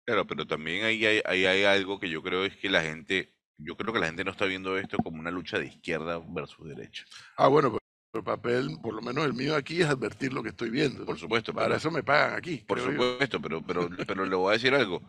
Claro, pero también ahí hay, ahí hay algo que yo creo es que la gente, yo creo que la gente no está viendo esto como una lucha de izquierda versus derecha.
Ah, bueno, pero el papel, por lo menos el mío aquí, es advertir lo que estoy viendo.
Por supuesto,
Para
pero-
eso me pagan aquí.
Por
yo.
supuesto, pero, pero, pero le voy a decir algo.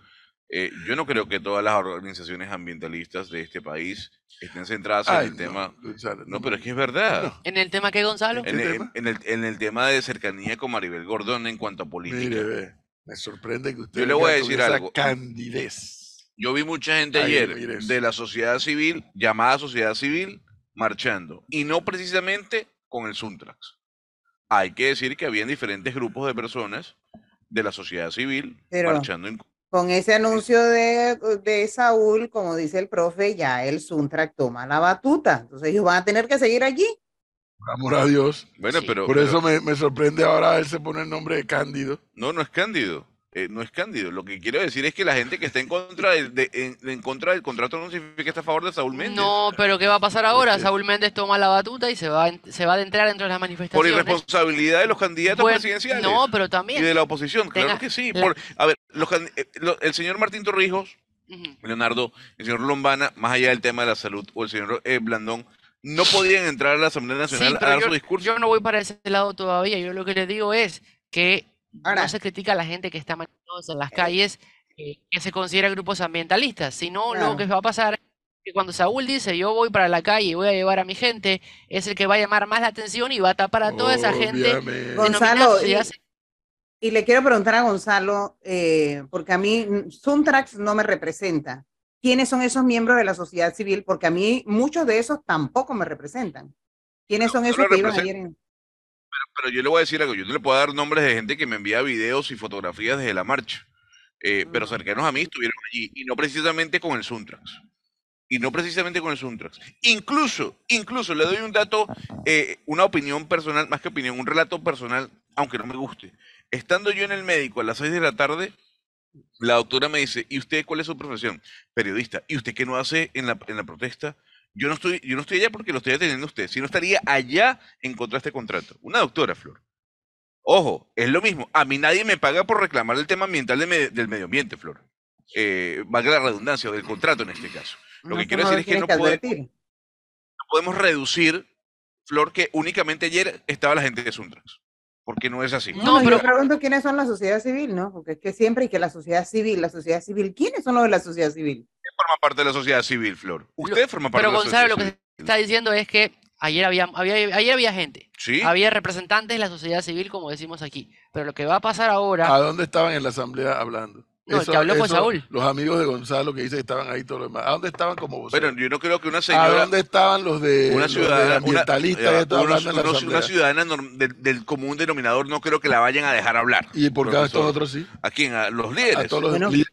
Eh, yo no creo que todas las organizaciones ambientalistas de este país estén centradas
Ay,
en el
no,
tema.
Gonzalo,
No, pero es que es verdad.
No.
¿En el tema qué, Gonzalo?
¿En
el,
tema?
en el- en el tema de cercanía con Maribel Gordón en cuanto a política.
Mire, ve, me sorprende que usted
Yo le voy a decir
esa
algo.
candidez.
Yo vi mucha gente
Ay,
ayer de la sociedad civil, llamada sociedad civil, marchando y no precisamente con el Suntrax. Hay que decir que habían diferentes grupos de personas de la sociedad civil
Pero-
marchando en
Con ese anuncio de, de Saúl, como dice el profe, ya el Suntrack toma la batuta. Entonces ellos van a tener que seguir allí.
Por amor a Dios.
Bueno,
Sí.
pero,
Por
pero-
eso me, me sorprende ahora él se pone el nombre de Cándido.
no, no es cándido. Eh, no es cándido. Lo que quiero decir es que la gente que está en contra del, de- en, en contra del contrato no significa que está a favor de Saúl Méndez.
No, pero ¿qué va a pasar ahora? Saúl Méndez toma la batuta y se va, se va a adentrar dentro de las
Por
manifestaciones.
irresponsabilidad de los candidatos
Bueno,
presidenciales.
No, pero
y
también.
de la oposición, claro que sí.
la-
Por, a ver, los eh, el señor Martín Torrijos. Leonardo, el señor Lombana, más allá del tema de la salud, o el señor eh, Blandón, no podían entrar a la Asamblea Nacional
Sí,
a dar
yo,
su discurso.
yo no voy para ese lado todavía. Yo lo que les digo es que
Ahora-
no se critica a la gente que está manifestándose en las calles eh, que se considera grupos ambientalistas, sino
Claro.
lo que va a pasar es que cuando Saúl dice yo voy para la calle y voy a llevar a mi gente, es el que va a llamar más la atención y va a tapar a toda esa gente
Gonzalo, y-. Y le quiero preguntar a Gonzalo, eh, porque a mí Suntrax no me representa. ¿Quiénes son esos miembros de la sociedad civil? Porque a mí muchos de esos tampoco me representan. ¿Quiénes son
no
esos
lo
que iban ayer en...
Pero yo le voy a decir algo, yo no le puedo dar nombres de gente que me envía videos y fotografías desde la marcha, eh, pero
Mm.
cercanos a mí estuvieron allí, y no precisamente con el Suntrax. Y no precisamente con el Suntrax. Incluso, incluso le doy un dato, eh, una opinión personal, más que opinión, un relato personal, aunque no me guste. Estando yo en el médico a las 6 de la tarde, la doctora me dice, ¿y usted cuál es su profesión? Periodista. ¿Y usted qué no hace en la, en la protesta? Yo no estoy, yo no estoy allá porque lo estoy atendiendo a usted, sino estaría allá en contra de este contrato. Una doctora, Flor. Ojo, es lo mismo. A mí nadie me paga por reclamar el tema ambiental de me- del medio ambiente, Flor. Eh, valga la redundancia, o del contrato en este caso. Lo
No,
que quiero
no
decir es que no
que
podemos, no podemos reducir, Flor, que únicamente ayer estaba la gente de Suntrax. Porque no es así.
No,
No,
pero-
yo pregunto quiénes son la sociedad civil, ¿no? Porque es que siempre y que la sociedad civil, la sociedad civil, ¿quiénes son los de la sociedad civil?
Usted forma parte de la sociedad civil, Flor. Usted forma parte
Pero
de la
Gonzalo, lo
sociedad
que
civil.
está diciendo es que ayer había, había, ayer había gente,
Sí,
había representantes de la sociedad civil, como decimos aquí. Pero lo que va a pasar ahora,
¿A dónde estaban en la asamblea hablando?
No, el que habló fue
eso,
Saúl.
Los amigos de Gonzalo que dice que estaban ahí todos los demás. ¿A dónde estaban como voceros?
pero yo no creo que una
¿A
señora,
dónde estaban los de
una ciudadana, una,
ambientalistas
unos-
asamblea?
una ciudadana del, del común denominador no creo que la vayan a dejar hablar.
¿Y por qué a estos otros sí?
¿A quién? ¿A los
A
líderes?
todos los
Bueno,
líderes.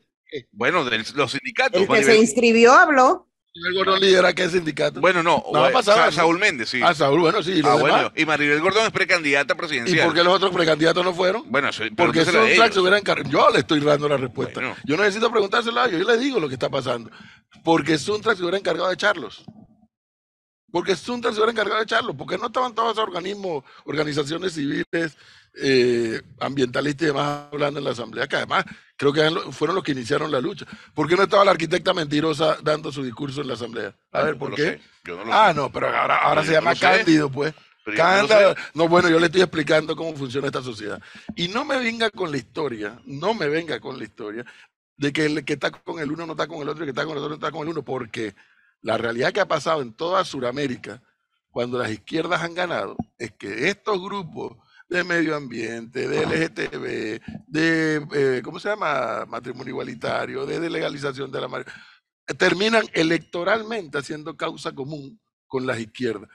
Bueno, de los sindicatos.
El que se inscribió habló.
¿El Gordón lidera qué sindicato?
Bueno, no.
No, ha
eh,
pasado
Sa-
eso.
Saúl Méndez, sí.
Ah, Saúl, bueno, sí. ¿y
Ah, bueno. Y Maribel Gordón es precandidata
¿Y
presidencial.
por qué los otros precandidatos no fueron?
Bueno, eso,
Porque
a ellos.
se hubiera encargado. Yo le estoy dando la respuesta.
Bueno.
Yo no necesito preguntárselo a ellos, yo le digo lo que está pasando. Porque Suntrax se hubiera encargado de echarlos. Porque Suntrax se hubiera encargado de echarlos. Porque no estaban todos esos organismos, organizaciones civiles, eh, ambientalistas y demás hablando en la asamblea, que además creo que fueron los que iniciaron la lucha. ¿Por qué no estaba la arquitecta mentirosa dando su discurso en la asamblea? A ver, ¿por
no
qué?
no lo
Ah, no, pero ahora, ahora
Pero
se llama
sé.
Cándido, pues. Cándido. No, bueno, yo le estoy explicando cómo funciona esta sociedad. Y no me venga con la historia, no me venga con la historia de que el que está con el uno no está con el otro y el que está con el otro no está con el uno, porque la realidad que ha pasado en toda Sudamérica, cuando las izquierdas han ganado, es que estos grupos de medio ambiente, de LGTB, de, eh, ¿cómo se llama? Matrimonio igualitario, de legalización de la mar- terminan electoralmente haciendo causa común con las izquierdas.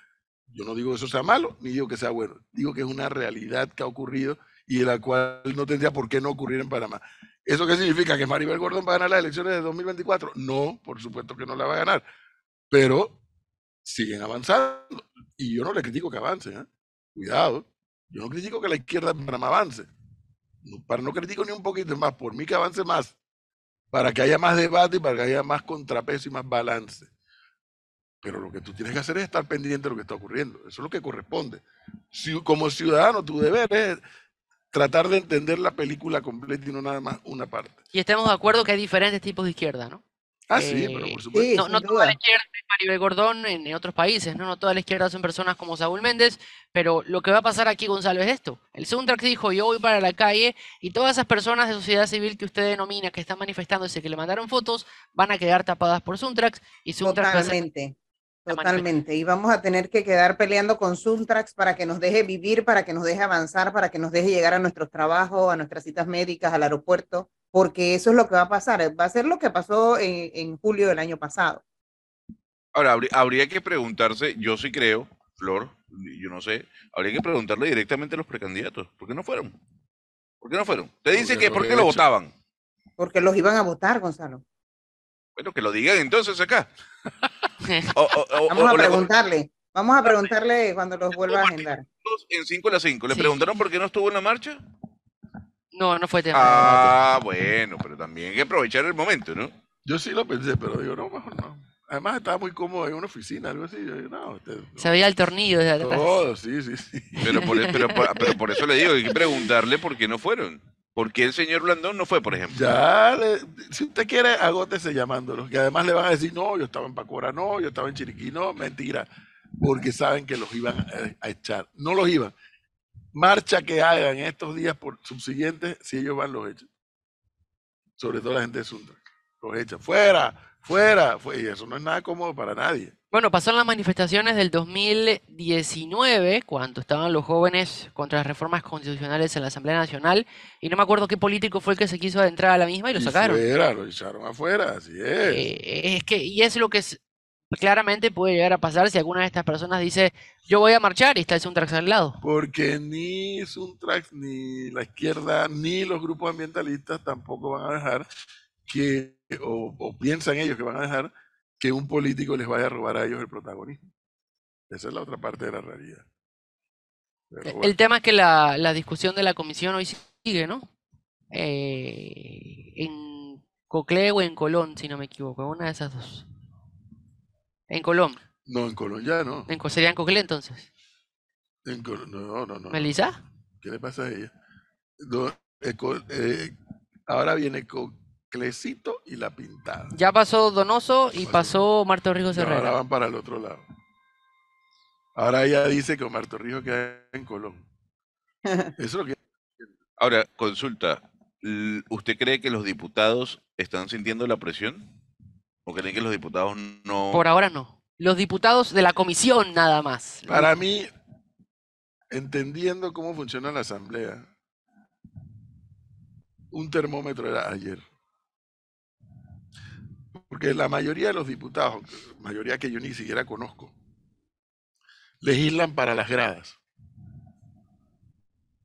Yo no digo que eso sea malo, ni digo que sea bueno. Digo que es una realidad que ha ocurrido y de la cual no tendría por qué no ocurrir en Panamá. ¿Eso qué significa? ¿Que Maribel Gordon va a ganar las elecciones de 2024? No, por supuesto que no la va a ganar. Pero siguen avanzando. Y yo no le critico que avancen. ¿eh? Cuidado. Yo no critico que la izquierda en Panamá avance. No, para no critico ni un poquito más. Por mí que avance más. Para que haya más debate y para que haya más contrapeso y más balance. Pero lo que tú tienes que hacer es estar pendiente de lo que está ocurriendo. Eso es lo que corresponde. Si, como ciudadano, tu deber es tratar de entender la película completa y no nada más una parte.
y estemos de acuerdo que hay diferentes tipos de izquierda, ¿no?
Ah, sí, pero
Eh,
por supuesto.
Sí,
No, no toda la izquierda es Maribel Gordón en, en otros países, ¿no? No toda la izquierda son personas como Saúl Méndez, pero lo que va a pasar aquí, Gonzalo, es esto. El Suntrax dijo, yo voy para la calle y todas esas personas de sociedad civil que usted denomina que están manifestándose, que le mandaron fotos, van a quedar tapadas por Suntrax y ser
Totalmente. Totalmente. Y vamos a tener que quedar peleando con Suntrax para que nos deje vivir, para que nos deje avanzar, para que nos deje llegar a nuestros trabajos, a nuestras citas médicas, al aeropuerto, porque eso es lo que va a pasar. Va a ser lo que pasó en, en julio del año pasado.
Ahora, habría, habría que preguntarse, yo sí creo, Flor, yo no sé, habría que preguntarle directamente a los precandidatos, ¿por qué no fueron? ¿Por qué no fueron? Te dice
Porque
que
lo
¿por qué
he
lo
hecho.
votaban?
Porque los iban a votar, Gonzalo.
Bueno, que lo digan entonces acá. O- o- o-
Vamos a
le-
preguntarle. Vamos a preguntarle cuando los vuelva a agendar.
en 5 a las 5. ¿Le
Sí.
preguntaron por qué no estuvo en la marcha?
No, no fue tema.
Ah, bueno, pero también hay que aprovechar el momento, ¿no?
Yo sí lo pensé, pero digo, no, mejor no. Además estaba muy cómodo en una oficina, algo así. Yo digo, no, usted, no.
Se veía el tornillo desde atrás.
Todo, sí, sí, sí.
Pero por, pero, por- pero por eso le digo, hay que preguntarle por qué no fueron. ¿Por qué el señor Blandón no fue, por ejemplo?
Ya, le- si usted quiere, agótese llamándolos. Que además le van a decir, no, yo estaba en Pacora, no, yo estaba en Chiriquí, no, mentira. Porque saben que los iban a, a echar. No los iban. Marcha que hagan estos días por subsiguientes, si ellos van, los echan. Sobre todo la gente de Sundra. Los echan. Fuera, fuera. fue- Y eso no es nada cómodo para nadie.
Bueno, pasó en las manifestaciones del 2019, cuando estaban los jóvenes contra las reformas constitucionales en la Asamblea Nacional, y no me acuerdo qué político fue el que se quiso adentrar a la misma y lo
Y
sacaron.
Fuera, lo echaron afuera, así es.
Eh, es que, y es lo que claramente puede llegar a pasar si alguna de estas personas dice, yo voy a marchar y está el Suntrax al lado.
Porque ni Suntrax, ni la izquierda, ni los grupos ambientalistas tampoco van a dejar que, o, o piensan ellos que van a dejar que un político les vaya a robar a ellos el protagonismo. Esa es la otra parte de la realidad.
El tema es que la, la discusión de la comisión hoy sigue, ¿no? Eh, en Coclé o en Colón, si no me equivoco, una de esas dos. En Colón,
no, en Colón ya no.
en, sería en Coclé entonces.
En Colón, no, no, no.
¿Melissa?
¿Qué le pasa a ella? No, eh, eh, ahora viene Coclecito y la pintada.
Ya pasó Donoso y pasó Marta Rijo
No, ahora
Herrera.
van para el otro lado. Ahora ella dice que Omar Torrijos queda en Colón. Eso es lo que
Ahora, consulta. ¿Usted cree que los diputados están sintiendo la presión? ¿O creen que los diputados no?
Por ahora no. Los diputados de la comisión nada más.
Para mí, entendiendo cómo funciona la asamblea, un termómetro era ayer. Porque la mayoría de los diputados, mayoría que yo ni siquiera conozco, legislan para las gradas.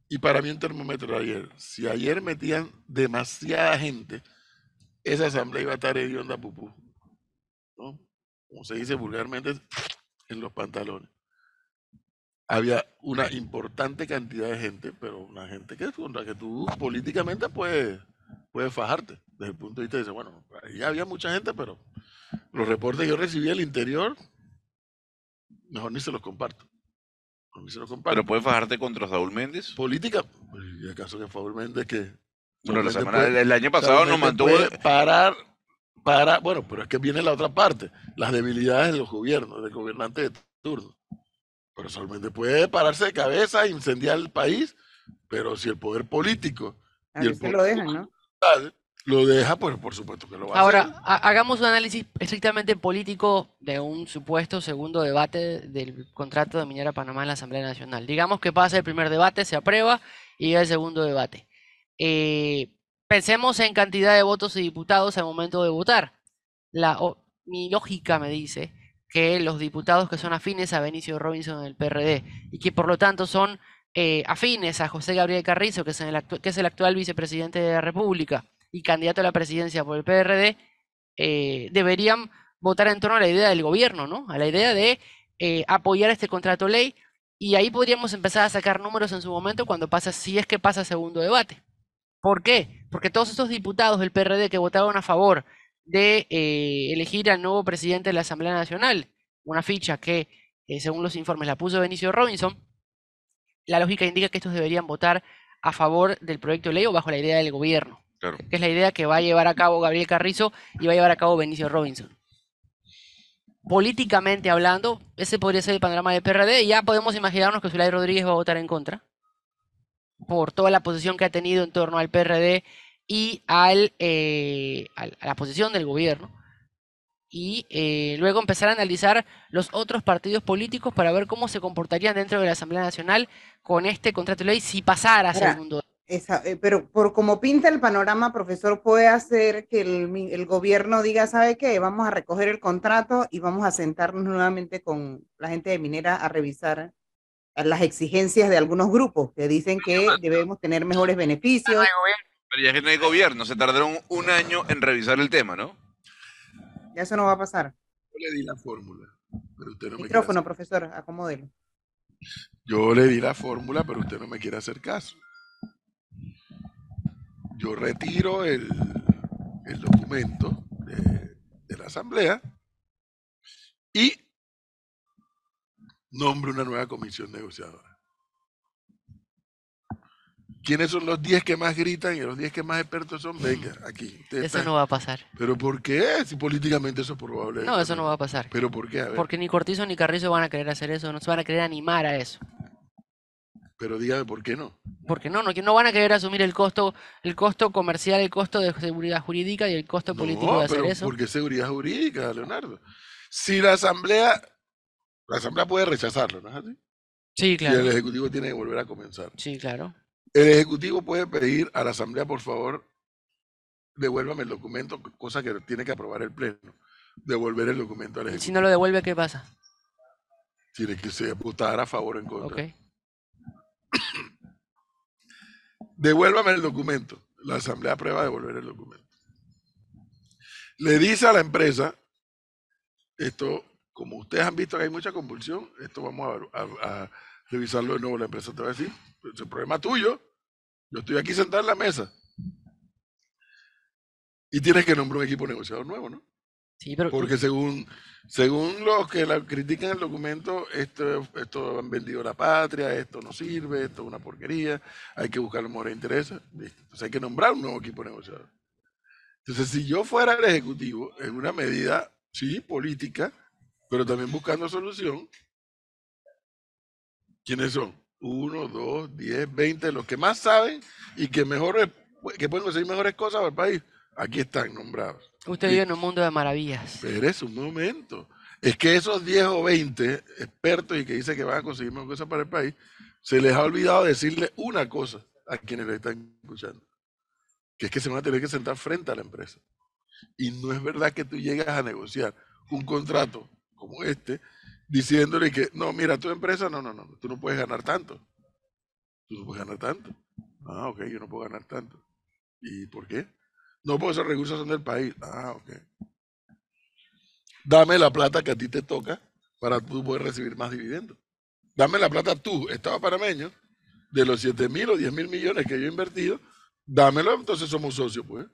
Y para mí un termómetro era ayer. Si ayer metían demasiada gente, esa asamblea iba a estar hedionda pupú. ¿No? Como se dice vulgarmente, en los pantalones había una importante cantidad de gente, pero una gente que con la que tú políticamente puedes, puedes fajarte, desde el punto de vista de, bueno, ahí había mucha gente, pero los reportes que yo recibí al interior, mejor ni se los comparto. Mejor ni se los comparto.
¿Pero puede fajarte contra Saúl Méndez?
Política, pues, ¿y acaso que Faúl Méndez que...
Bueno, la
Saúl Méndez
semana,
puede-
el año pasado nos mantuvo...
parar, para, bueno, pero es que viene la otra parte, las debilidades de los gobiernos, del gobernante de turno. Pero Méndez puede pararse de cabeza e incendiar el país, pero si el poder político
A
y el
lo dejan, ¿no?
lo deja, pues por supuesto que lo va a
Ahora,
hacer.
ha- hagamos un análisis estrictamente político de un supuesto segundo debate del contrato de Minera Panamá en la Asamblea Nacional. Digamos que pasa el primer debate, se aprueba y llega el segundo debate. Eh, pensemos en cantidad de votos y diputados al momento de votar. Mi lógica me dice que los diputados que son afines a Benicio Robinson en el PRD y que por lo tanto son eh, afines a José Gabriel Carrizo, que es, el que es el actual vicepresidente de la República y candidato a la presidencia por el PRD, eh, deberían votar en torno a la idea del gobierno, ¿no? A la idea de eh, apoyar este contrato ley y ahí podríamos empezar a sacar números en su momento cuando pasa, si es que pasa segundo debate. ¿Por qué? Porque todos estos diputados del PRD que votaron a favor de eh, elegir al nuevo presidente de la Asamblea Nacional, una ficha que, eh, según los informes, la puso Benicio Robinson, la lógica indica que estos deberían votar a favor del proyecto de ley o bajo la idea del gobierno
Claro.
que es la idea que va a llevar a cabo Gabriel Carrizo y va a llevar a cabo Benicio Robinson. Políticamente hablando, ese podría ser el panorama del PRD y ya podemos imaginarnos que Zulay Rodríguez va a votar en contra por toda la posición que ha tenido en torno al PRD y al, eh, a la posición del gobierno. Y eh, luego empezar a analizar los otros partidos políticos para ver cómo se comportarían dentro de la Asamblea Nacional con este contrato de ley si pasara a segundo
Esa, eh, pero por como pinta el panorama, profesor, puede hacer que el, el, gobierno diga, ¿sabe qué? Vamos a recoger el contrato y vamos a sentarnos nuevamente con la gente de minera a revisar las exigencias de algunos grupos que dicen que debemos tener mejores beneficios.
Pero ya que no hay gobierno, se tardaron un año en revisar el tema, ¿no?
Ya eso no va a pasar.
Yo le di la fórmula, pero usted no
Micrófono,
me
profesor, acomódelo.
Yo le di la fórmula, pero usted no me quiere hacer caso. Yo retiro el, el documento de, de la asamblea y nombro una nueva comisión negociadora. ¿Quiénes son los 10 que más gritan y los 10 que más expertos son? Venga, aquí.
Eso no va a pasar.
¿Pero por qué? Si políticamente eso es probable.
No, eso no va a pasar.
¿Pero por qué?
Porque ni Cortizo ni Carrizo van a querer hacer eso, no se van a querer animar a eso.
Pero dígame, ¿por qué no?
Porque no, no, no van a querer asumir el costo, el costo comercial, el costo de seguridad jurídica y el costo político de hacer
pero
eso.
¿Por qué seguridad jurídica, Leonardo? Si la asamblea, la asamblea puede rechazarlo, ¿no es así?
Sí, claro.
Y el ejecutivo tiene que volver a comenzar.
Sí, claro.
El Ejecutivo puede pedir a la Asamblea, por favor, devuélvame el documento, cosa que tiene que aprobar el Pleno. Devolver el documento al Ejecutivo.
Si no lo devuelve, ¿qué pasa?
Tiene que ser votar a favor o en contra.
Okay.
Devuélvame el documento. La Asamblea aprueba devolver el documento. Le dice a la empresa, esto, como ustedes han visto que hay mucha compulsión, esto vamos a, a, a revisarlo de nuevo. La empresa te va a decir, es el problema tuyo. Yo estoy aquí sentado en la mesa. Y tienes que nombrar un equipo negociador nuevo, ¿no?
Sí, pero...
Porque según, según los que la critican el documento, esto, esto han vendido la patria, esto no sirve, esto es una porquería, hay que buscar los mejores intereses. Entonces hay que nombrar un nuevo equipo negociador. Entonces, si yo fuera el ejecutivo, en una medida, sí, política, pero también buscando solución, ¿quiénes son? uno, dos, diez, veinte, los que más saben y que mejor que pueden conseguir mejores cosas para el país, aquí están nombrados.
Usted vive en un mundo de maravillas.
Pero es un momento. Es que esos 10 o 20 expertos y que dicen que van a conseguir mejores cosas para el país, se les ha olvidado decirle una cosa a quienes le están escuchando, que es que se van a tener que sentar frente a la empresa. Y no es verdad que tú llegas a negociar un contrato como este diciéndole que, no, mira, tu empresa, no, no, no, tú no puedes ganar tanto. Tú no puedes ganar tanto. Ah, ok, yo no puedo ganar tanto. ¿Y por qué? No, porque esos recursos son del país. Ah, ok. Dame la plata que a ti te toca para tú poder recibir más dividendos. Dame la plata tú, Estado panameño, de los 7 mil o 10 mil millones que yo he invertido, dámelo, entonces somos socios, pues.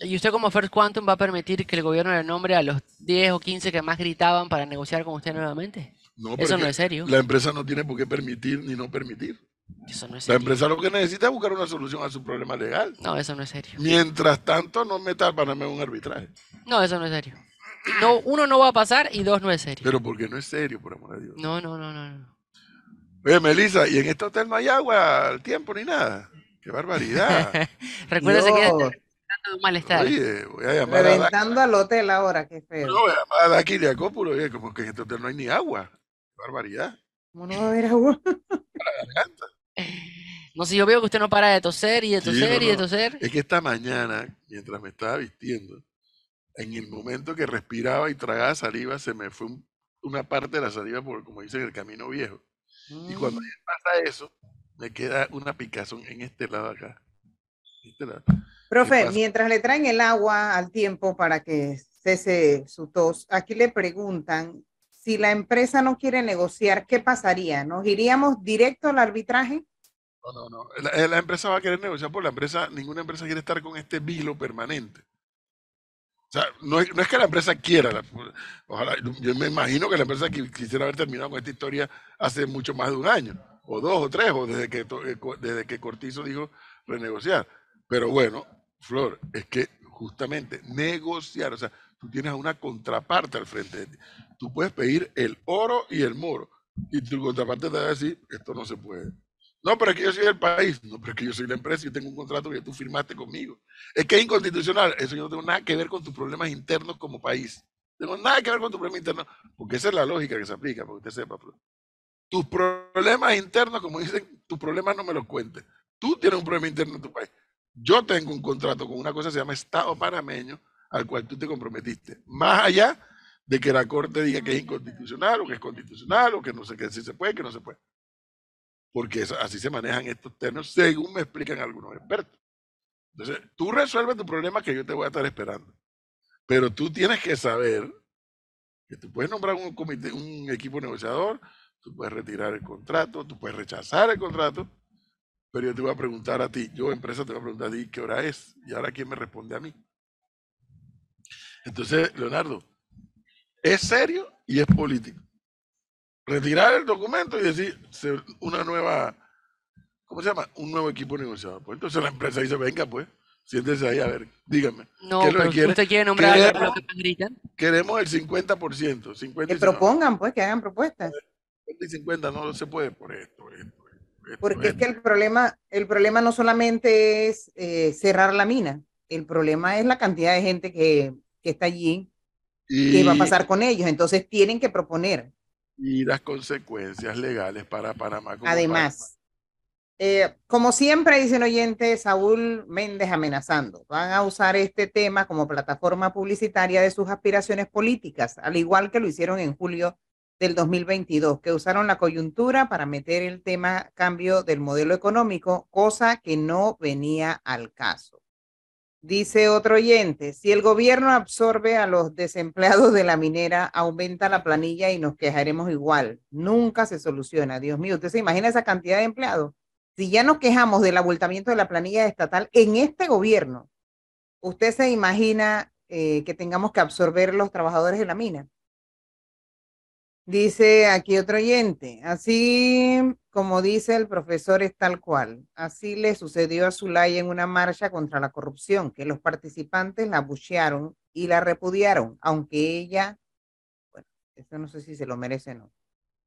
¿Y usted como First Quantum va a permitir que el gobierno le nombre a los 10 o 15 que más gritaban para negociar con usted nuevamente?
No,
Eso no es serio.
La empresa no tiene por qué permitir ni no permitir.
Eso no es
La
serio.
empresa lo que necesita es buscar una solución a su problema legal.
No, eso no es serio.
Mientras tanto, no meta Panamá en un arbitraje.
No, eso no es serio. No, uno no va a pasar y dos no es serio.
Pero porque no es serio, por amor de Dios.
No, no, no, no. no.
Oye, Melissa, ¿y en este hotel no hay agua al tiempo ni nada? ¡Qué barbaridad!
Recuérdese que de un malestar.
Oye, voy a llamar a.
Reventando al hotel ahora, qué feo.
No, voy a llamar a Daki Liacópulo, oye, como que en este hotel no hay ni agua. ¡Qué barbaridad!
¿Cómo no va a haber agua?
Garganta.
No sé, yo veo que usted no para de toser y de
Sí,
toser
no,
y de
no.
toser.
Es que esta mañana, mientras me estaba vistiendo, en el momento que respiraba y tragaba saliva, se me fue un- una parte de la saliva, por, como dicen, el camino viejo. Y cuando ya pasa eso, me queda una picazón en este lado acá. Este lado.
Profe, mientras le traen el agua al tiempo para que cese su tos, aquí le preguntan si la empresa no quiere negociar, ¿qué pasaría? ¿Nos iríamos directo al arbitraje?
No, no, no. La, la empresa va a querer negociar por la empresa, ninguna empresa quiere estar con este vilo permanente. O sea, no es, no es que la empresa quiera, la- ojalá, yo me imagino que la empresa qui- quisiera haber terminado con esta historia hace mucho más de un año, o dos o tres, o desde que, eh, desde que Cortizo dijo renegociar. Pero bueno, Flor, es que justamente negociar, o sea, tú tienes una contraparte al frente de ti. Tú puedes pedir el oro y el moro, y tu contraparte te va a decir, esto no se puede. No, pero es que yo soy del país. No, pero es que yo soy la empresa y tengo un contrato que tú firmaste conmigo. Es que es inconstitucional. Eso yo no tengo nada que ver con tus problemas internos como país. Tengo nada que ver con tu problema interno. Porque esa es la lógica que se aplica, para que usted sepa. Tus problemas internos, como dicen, tus problemas no me los cuentes. Tú tienes un problema interno en tu país. Yo tengo un contrato con una cosa que se llama Estado panameño al cual tú te comprometiste. Más allá de que la Corte diga que es inconstitucional o que es constitucional o que no sé qué, si se puede, que no se puede. Porque así se manejan estos términos, según me explican algunos expertos. Entonces, tú resuelves tu problema que yo te voy a estar esperando. Pero tú tienes que saber que tú puedes nombrar un comité, un equipo negociador, tú puedes retirar el contrato, tú puedes rechazar el contrato, pero yo te voy a preguntar a ti, yo empresa te voy a preguntar a ti qué hora es y ahora quién me responde a mí. Entonces, Leonardo, es serio y es político. Retirar el documento y decir una nueva, ¿cómo se llama? Un nuevo equipo negociador. Pues entonces la empresa dice, venga pues, siéntese ahí, a ver, dígame.
No, ¿qué pero quiere? ¿usted quiere nombrar queremos, lo que gritan?
Queremos el 50%. 50
que propongan, pues, que hagan propuestas.
50 y 50 no se puede por esto,
Porque es que el problema, el problema no solamente es eh, cerrar la mina, el problema es la cantidad de gente que, que está allí, y, qué va a pasar con ellos. Entonces tienen que proponer.
Y las consecuencias legales para Panamá.
Además, eh, como siempre dicen oyentes, Saúl Méndez amenazando. Van a usar este tema como plataforma publicitaria de sus aspiraciones políticas, al igual que lo hicieron en julio del 2022, que usaron la coyuntura para meter el tema cambio del modelo económico, cosa que no venía al caso. Dice otro oyente, si el gobierno absorbe a los desempleados de la minera, aumenta la planilla y nos quejaremos igual. Nunca se soluciona. Dios mío, ¿usted se imagina esa cantidad de empleados? Si ya nos quejamos del abultamiento de la planilla estatal en este gobierno, ¿usted se imagina eh, que tengamos que absorber los trabajadores de la mina? Dice aquí otro oyente, así como dice el profesor es tal cual. Así le sucedió a Zulay en una marcha contra la corrupción, que los participantes la buchearon y la repudiaron, aunque ella, bueno, eso no sé si se lo merece o no.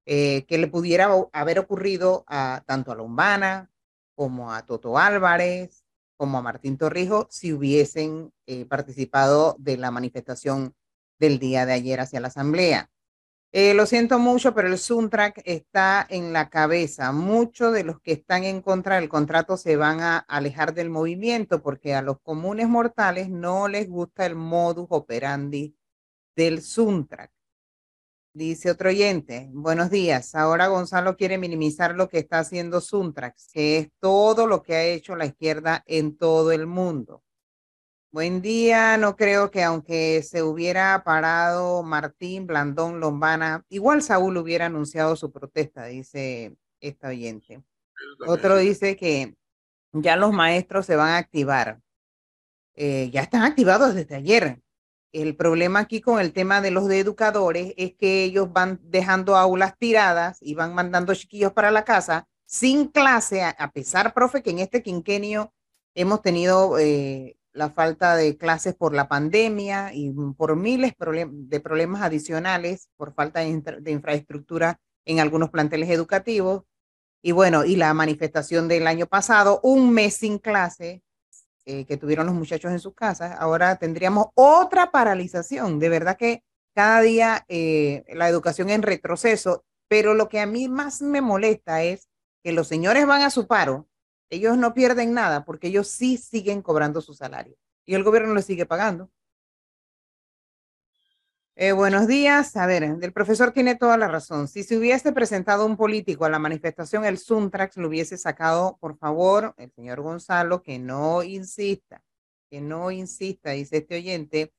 Eh, que le pudiera haber ocurrido a tanto a Lombana como a Toto Álvarez, como a Martín Torrijos, si hubiesen eh, participado de la manifestación del día de ayer hacia la Asamblea. Eh, lo siento mucho, pero el Suntrack está en la cabeza. Muchos de los que están en contra del contrato se van a alejar del movimiento porque a los comunes mortales no les gusta el modus operandi del Suntrack. Dice otro oyente, buenos días. Ahora Gonzalo quiere minimizar lo que está haciendo Suntrax, que es todo lo que ha hecho la izquierda en todo el mundo. Buen día, no creo que aunque se hubiera parado Martín, Blandón, Lombana, igual Saúl hubiera anunciado su protesta, dice esta oyente. Otro dice que ya los maestros se van a activar. Eh, ya están activados desde ayer. El problema aquí con el tema de los educadores es que ellos van dejando aulas tiradas y van mandando chiquillos para la casa sin clase, a pesar, profe, que en este quinquenio hemos tenido eh, la falta de clases por la pandemia y por miles de problemas adicionales, por falta de infraestructura en algunos planteles educativos. Y bueno, y la manifestación del año pasado, un mes sin clase, eh, que tuvieron los muchachos en sus casas, ahora tendríamos otra paralización. De verdad que cada día eh, la educación en retroceso, pero lo que a mí más me molesta es que los señores van a su paro, ellos no pierden nada porque ellos sí siguen cobrando su salario y el gobierno les sigue pagando. Eh, buenos días. A ver, el profesor tiene toda la razón. Si se hubiese presentado un político a la manifestación, el Suntrax lo hubiese sacado, por favor, el señor Gonzalo, que no insista, que no insista, dice este oyente,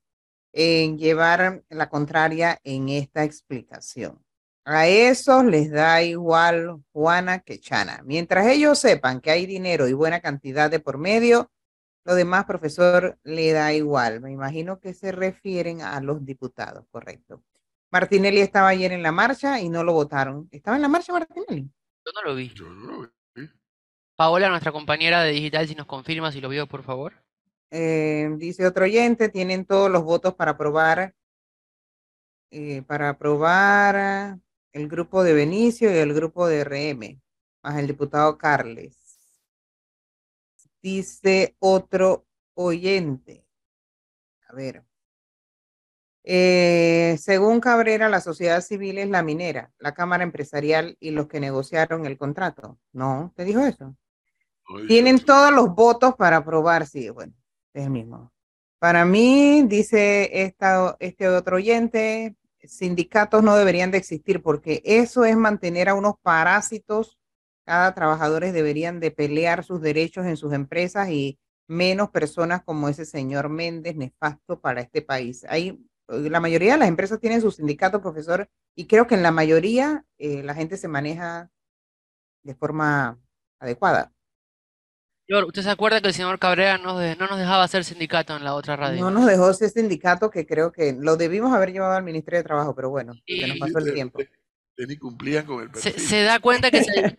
en llevar la contraria en esta explicación. A esos les da igual Juana que Chana. Mientras ellos sepan que hay dinero y buena cantidad de por medio, lo demás, profesor, le da igual. Me imagino que se refieren a los diputados, correcto. Martinelli estaba ayer en la marcha y no lo votaron. ¿Estaba en la marcha Martinelli?
Yo no lo vi.
Yo no lo vi.
Paola, nuestra compañera de digital, si nos confirma si lo vio, por favor.
Eh, dice otro oyente, tienen todos los votos para aprobar, eh, para aprobar el grupo de Benicio y el grupo de RM, más el diputado Carles. Dice otro oyente. A ver. Eh, según Cabrera, la sociedad civil es la minera, la Cámara Empresarial y los que negociaron el contrato. No, ¿te dijo eso? Tienen todos los votos para aprobar, sí, bueno, es el mismo. Para mí, dice esta, este otro oyente, sindicatos no deberían de existir porque eso es mantener a unos parásitos. Cada trabajador deberían de pelear sus derechos en sus empresas y menos personas como ese señor Méndez nefasto para este país. Hay, la mayoría de las empresas tienen su sindicato, profesor, y creo que en la mayoría eh, la gente se maneja de forma adecuada.
¿Usted se acuerda que el señor Cabrera no, no nos dejaba hacer sindicato en la otra radio?
No nos dejó ese sindicato que creo que lo debimos haber llevado al Ministerio de Trabajo, pero bueno, se nos pasó el tiempo.
Ni cumplían con el
se, se, da cuenta que si el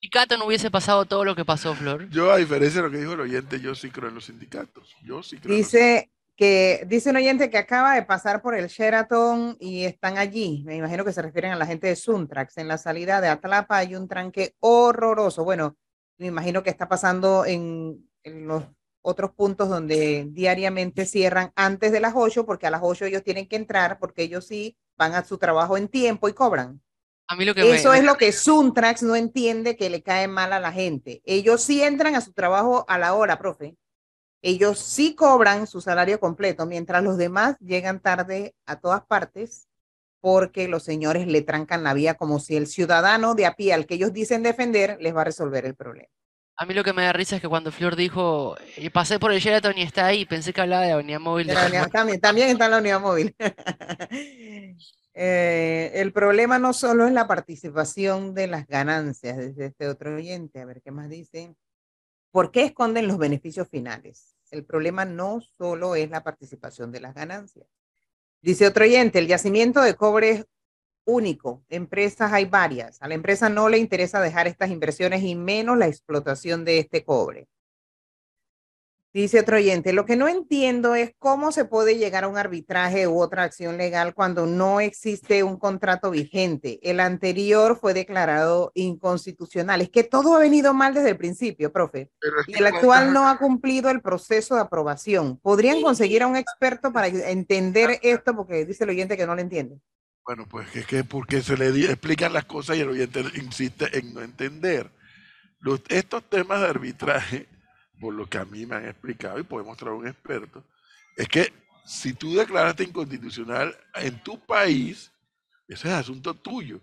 sindicato no hubiese pasado todo lo que pasó, Flor.
Yo, a diferencia de lo que dijo el oyente, yo sí creo en los sindicatos. Yo sí creo
Dice que dice un oyente que acaba de pasar por el Sheraton y están allí. Me imagino que se refieren a la gente de Suntrax. En la salida de Atlapa hay un tranque horroroso. Bueno, me imagino que está pasando en, los otros puntos donde diariamente cierran antes de las 8, porque a las 8 ellos tienen que entrar, porque ellos sí van a su trabajo en tiempo y cobran.
A mí lo que
Eso es lo que Suntrax no entiende que le cae mal a la gente. Ellos sí entran a su trabajo a la hora, profe. Ellos sí cobran su salario completo, mientras los demás llegan tarde a todas partes porque los señores le trancan la vía como si el ciudadano de a pie al que ellos dicen defender les va a resolver el problema.
A mí lo que me da risa es que cuando Flor dijo, y pasé por el Sheraton y está ahí, pensé que hablaba de la unidad móvil.
también, también está en la unidad móvil. Eh, el problema no solo es la participación de las ganancias, desde este otro oyente, a ver qué más dice. ¿Por qué esconden los beneficios finales? El problema no solo es la participación de las ganancias. Dice otro oyente, el yacimiento de cobre es único. Empresas hay varias. A la empresa no le interesa dejar estas inversiones y menos la explotación de este cobre. Dice otro oyente, lo que no entiendo es cómo se puede llegar a un arbitraje u otra acción legal cuando no existe un contrato vigente. El anterior fue declarado inconstitucional. Es que todo ha venido mal desde el principio, profe. y el actual no ha cumplido el proceso de aprobación. ¿Podrían conseguir a un experto para entender esto? Porque dice el oyente que no lo entiende.
Bueno, pues es que porque se le explican las cosas y el oyente insiste en no entender. Los, estos temas de arbitraje por lo que a mí me han explicado y podemos traer un experto, es que si tú declaraste inconstitucional en tu país, ese es asunto tuyo.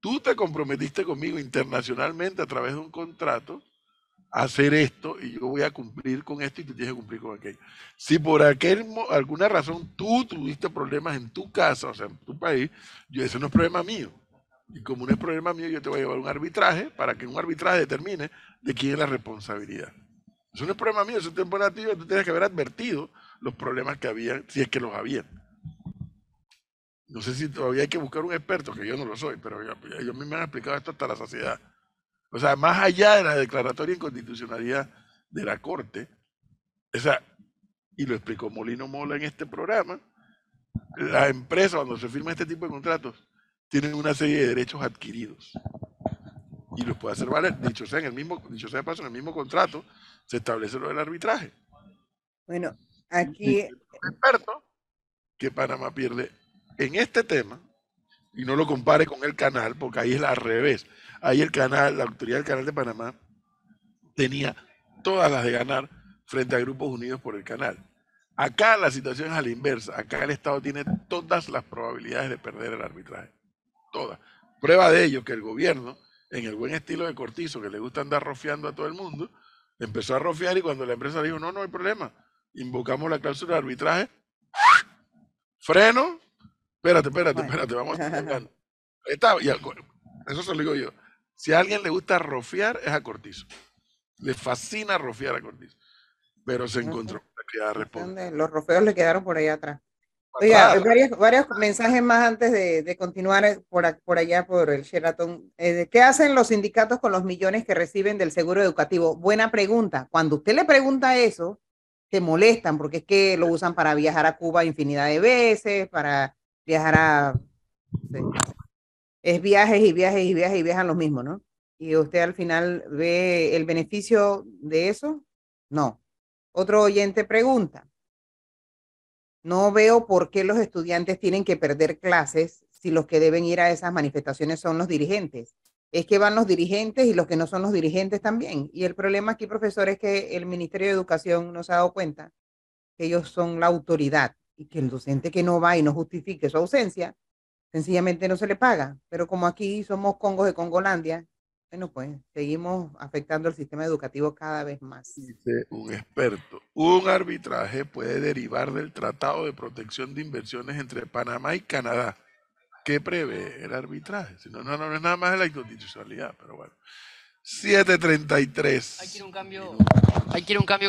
Tú te comprometiste conmigo internacionalmente a través de un contrato a hacer esto y yo voy a cumplir con esto y tú tienes que cumplir con aquello. Si por aquel, alguna razón tú tuviste problemas en tu casa, o sea, en tu país, yo, eso no es problema mío. Y como no es problema mío, yo te voy a llevar un arbitraje para que un arbitraje determine de quién es la responsabilidad. Eso no es problema mío, eso es temporativo. Tú tienes que haber advertido los problemas que había, si es que los había. No sé si todavía hay que buscar un experto, que yo no lo soy, pero ellos me han explicado esto hasta la saciedad. O sea, más allá de la declaratoria de inconstitucionalidad de la Corte, esa, y lo explicó Molino Mola en este programa, la empresa cuando se firma este tipo de contratos tienen una serie de derechos adquiridos y los puede hacer valer. Dicho sea, en el mismo, dicho sea paso, en el mismo contrato se establece lo del arbitraje.
Bueno, aquí...
experto que Panamá pierde en este tema, y no lo compare con el canal, porque ahí es al revés. Ahí el canal, la autoridad del canal de Panamá, tenía todas las de ganar frente a Grupos Unidos por el canal. Acá la situación es a la inversa. Acá el Estado tiene todas las probabilidades de perder el arbitraje. Todas. Prueba de ello que el gobierno en el buen estilo de Cortizo, que le gusta andar rofiando a todo el mundo, empezó a rofiar y cuando la empresa dijo, no, no hay problema, invocamos la cláusula de arbitraje, freno, espérate, espérate, espérate, vamos a estar Está, eso se lo digo yo. Si a alguien le gusta rofiar, es a Cortizo. Le fascina rofiar a Cortizo. Pero se encontró
que Los rofeos le quedaron por ahí atrás. Oiga, varios, varios mensajes más antes de, de continuar eh, por, por, allá, por el Sheraton. Eh, ¿Qué hacen los sindicatos con los millones que reciben del seguro educativo? Buena pregunta. Cuando usted le pregunta eso, se molestan porque es que lo usan para viajar a Cuba infinidad de veces, para viajar a... es viajes y viajes y viajes y viajan los mismos, ¿no? Y usted al final ve el beneficio de eso. No. Otro oyente pregunta, no veo por qué los estudiantes tienen que perder clases si los que deben ir a esas manifestaciones son los dirigentes. es que van los dirigentes y los que no son los dirigentes también. Y el problema aquí, profesor, es que el Ministerio de Educación no se ha dado cuenta que ellos son la autoridad y que el docente que no va y no justifique su ausencia, sencillamente no se le paga. Pero como aquí somos Congos de Congolandia, bueno, pues seguimos afectando el sistema educativo cada vez más.
Dice un experto, un arbitraje puede derivar del Tratado de Protección de Inversiones entre Panamá y Canadá. ¿Qué prevé el arbitraje? Si no, no, no es nada más de la inconstitucionalidad, pero bueno. 733.
Hay que ir a un cambio, hay que ir un cambio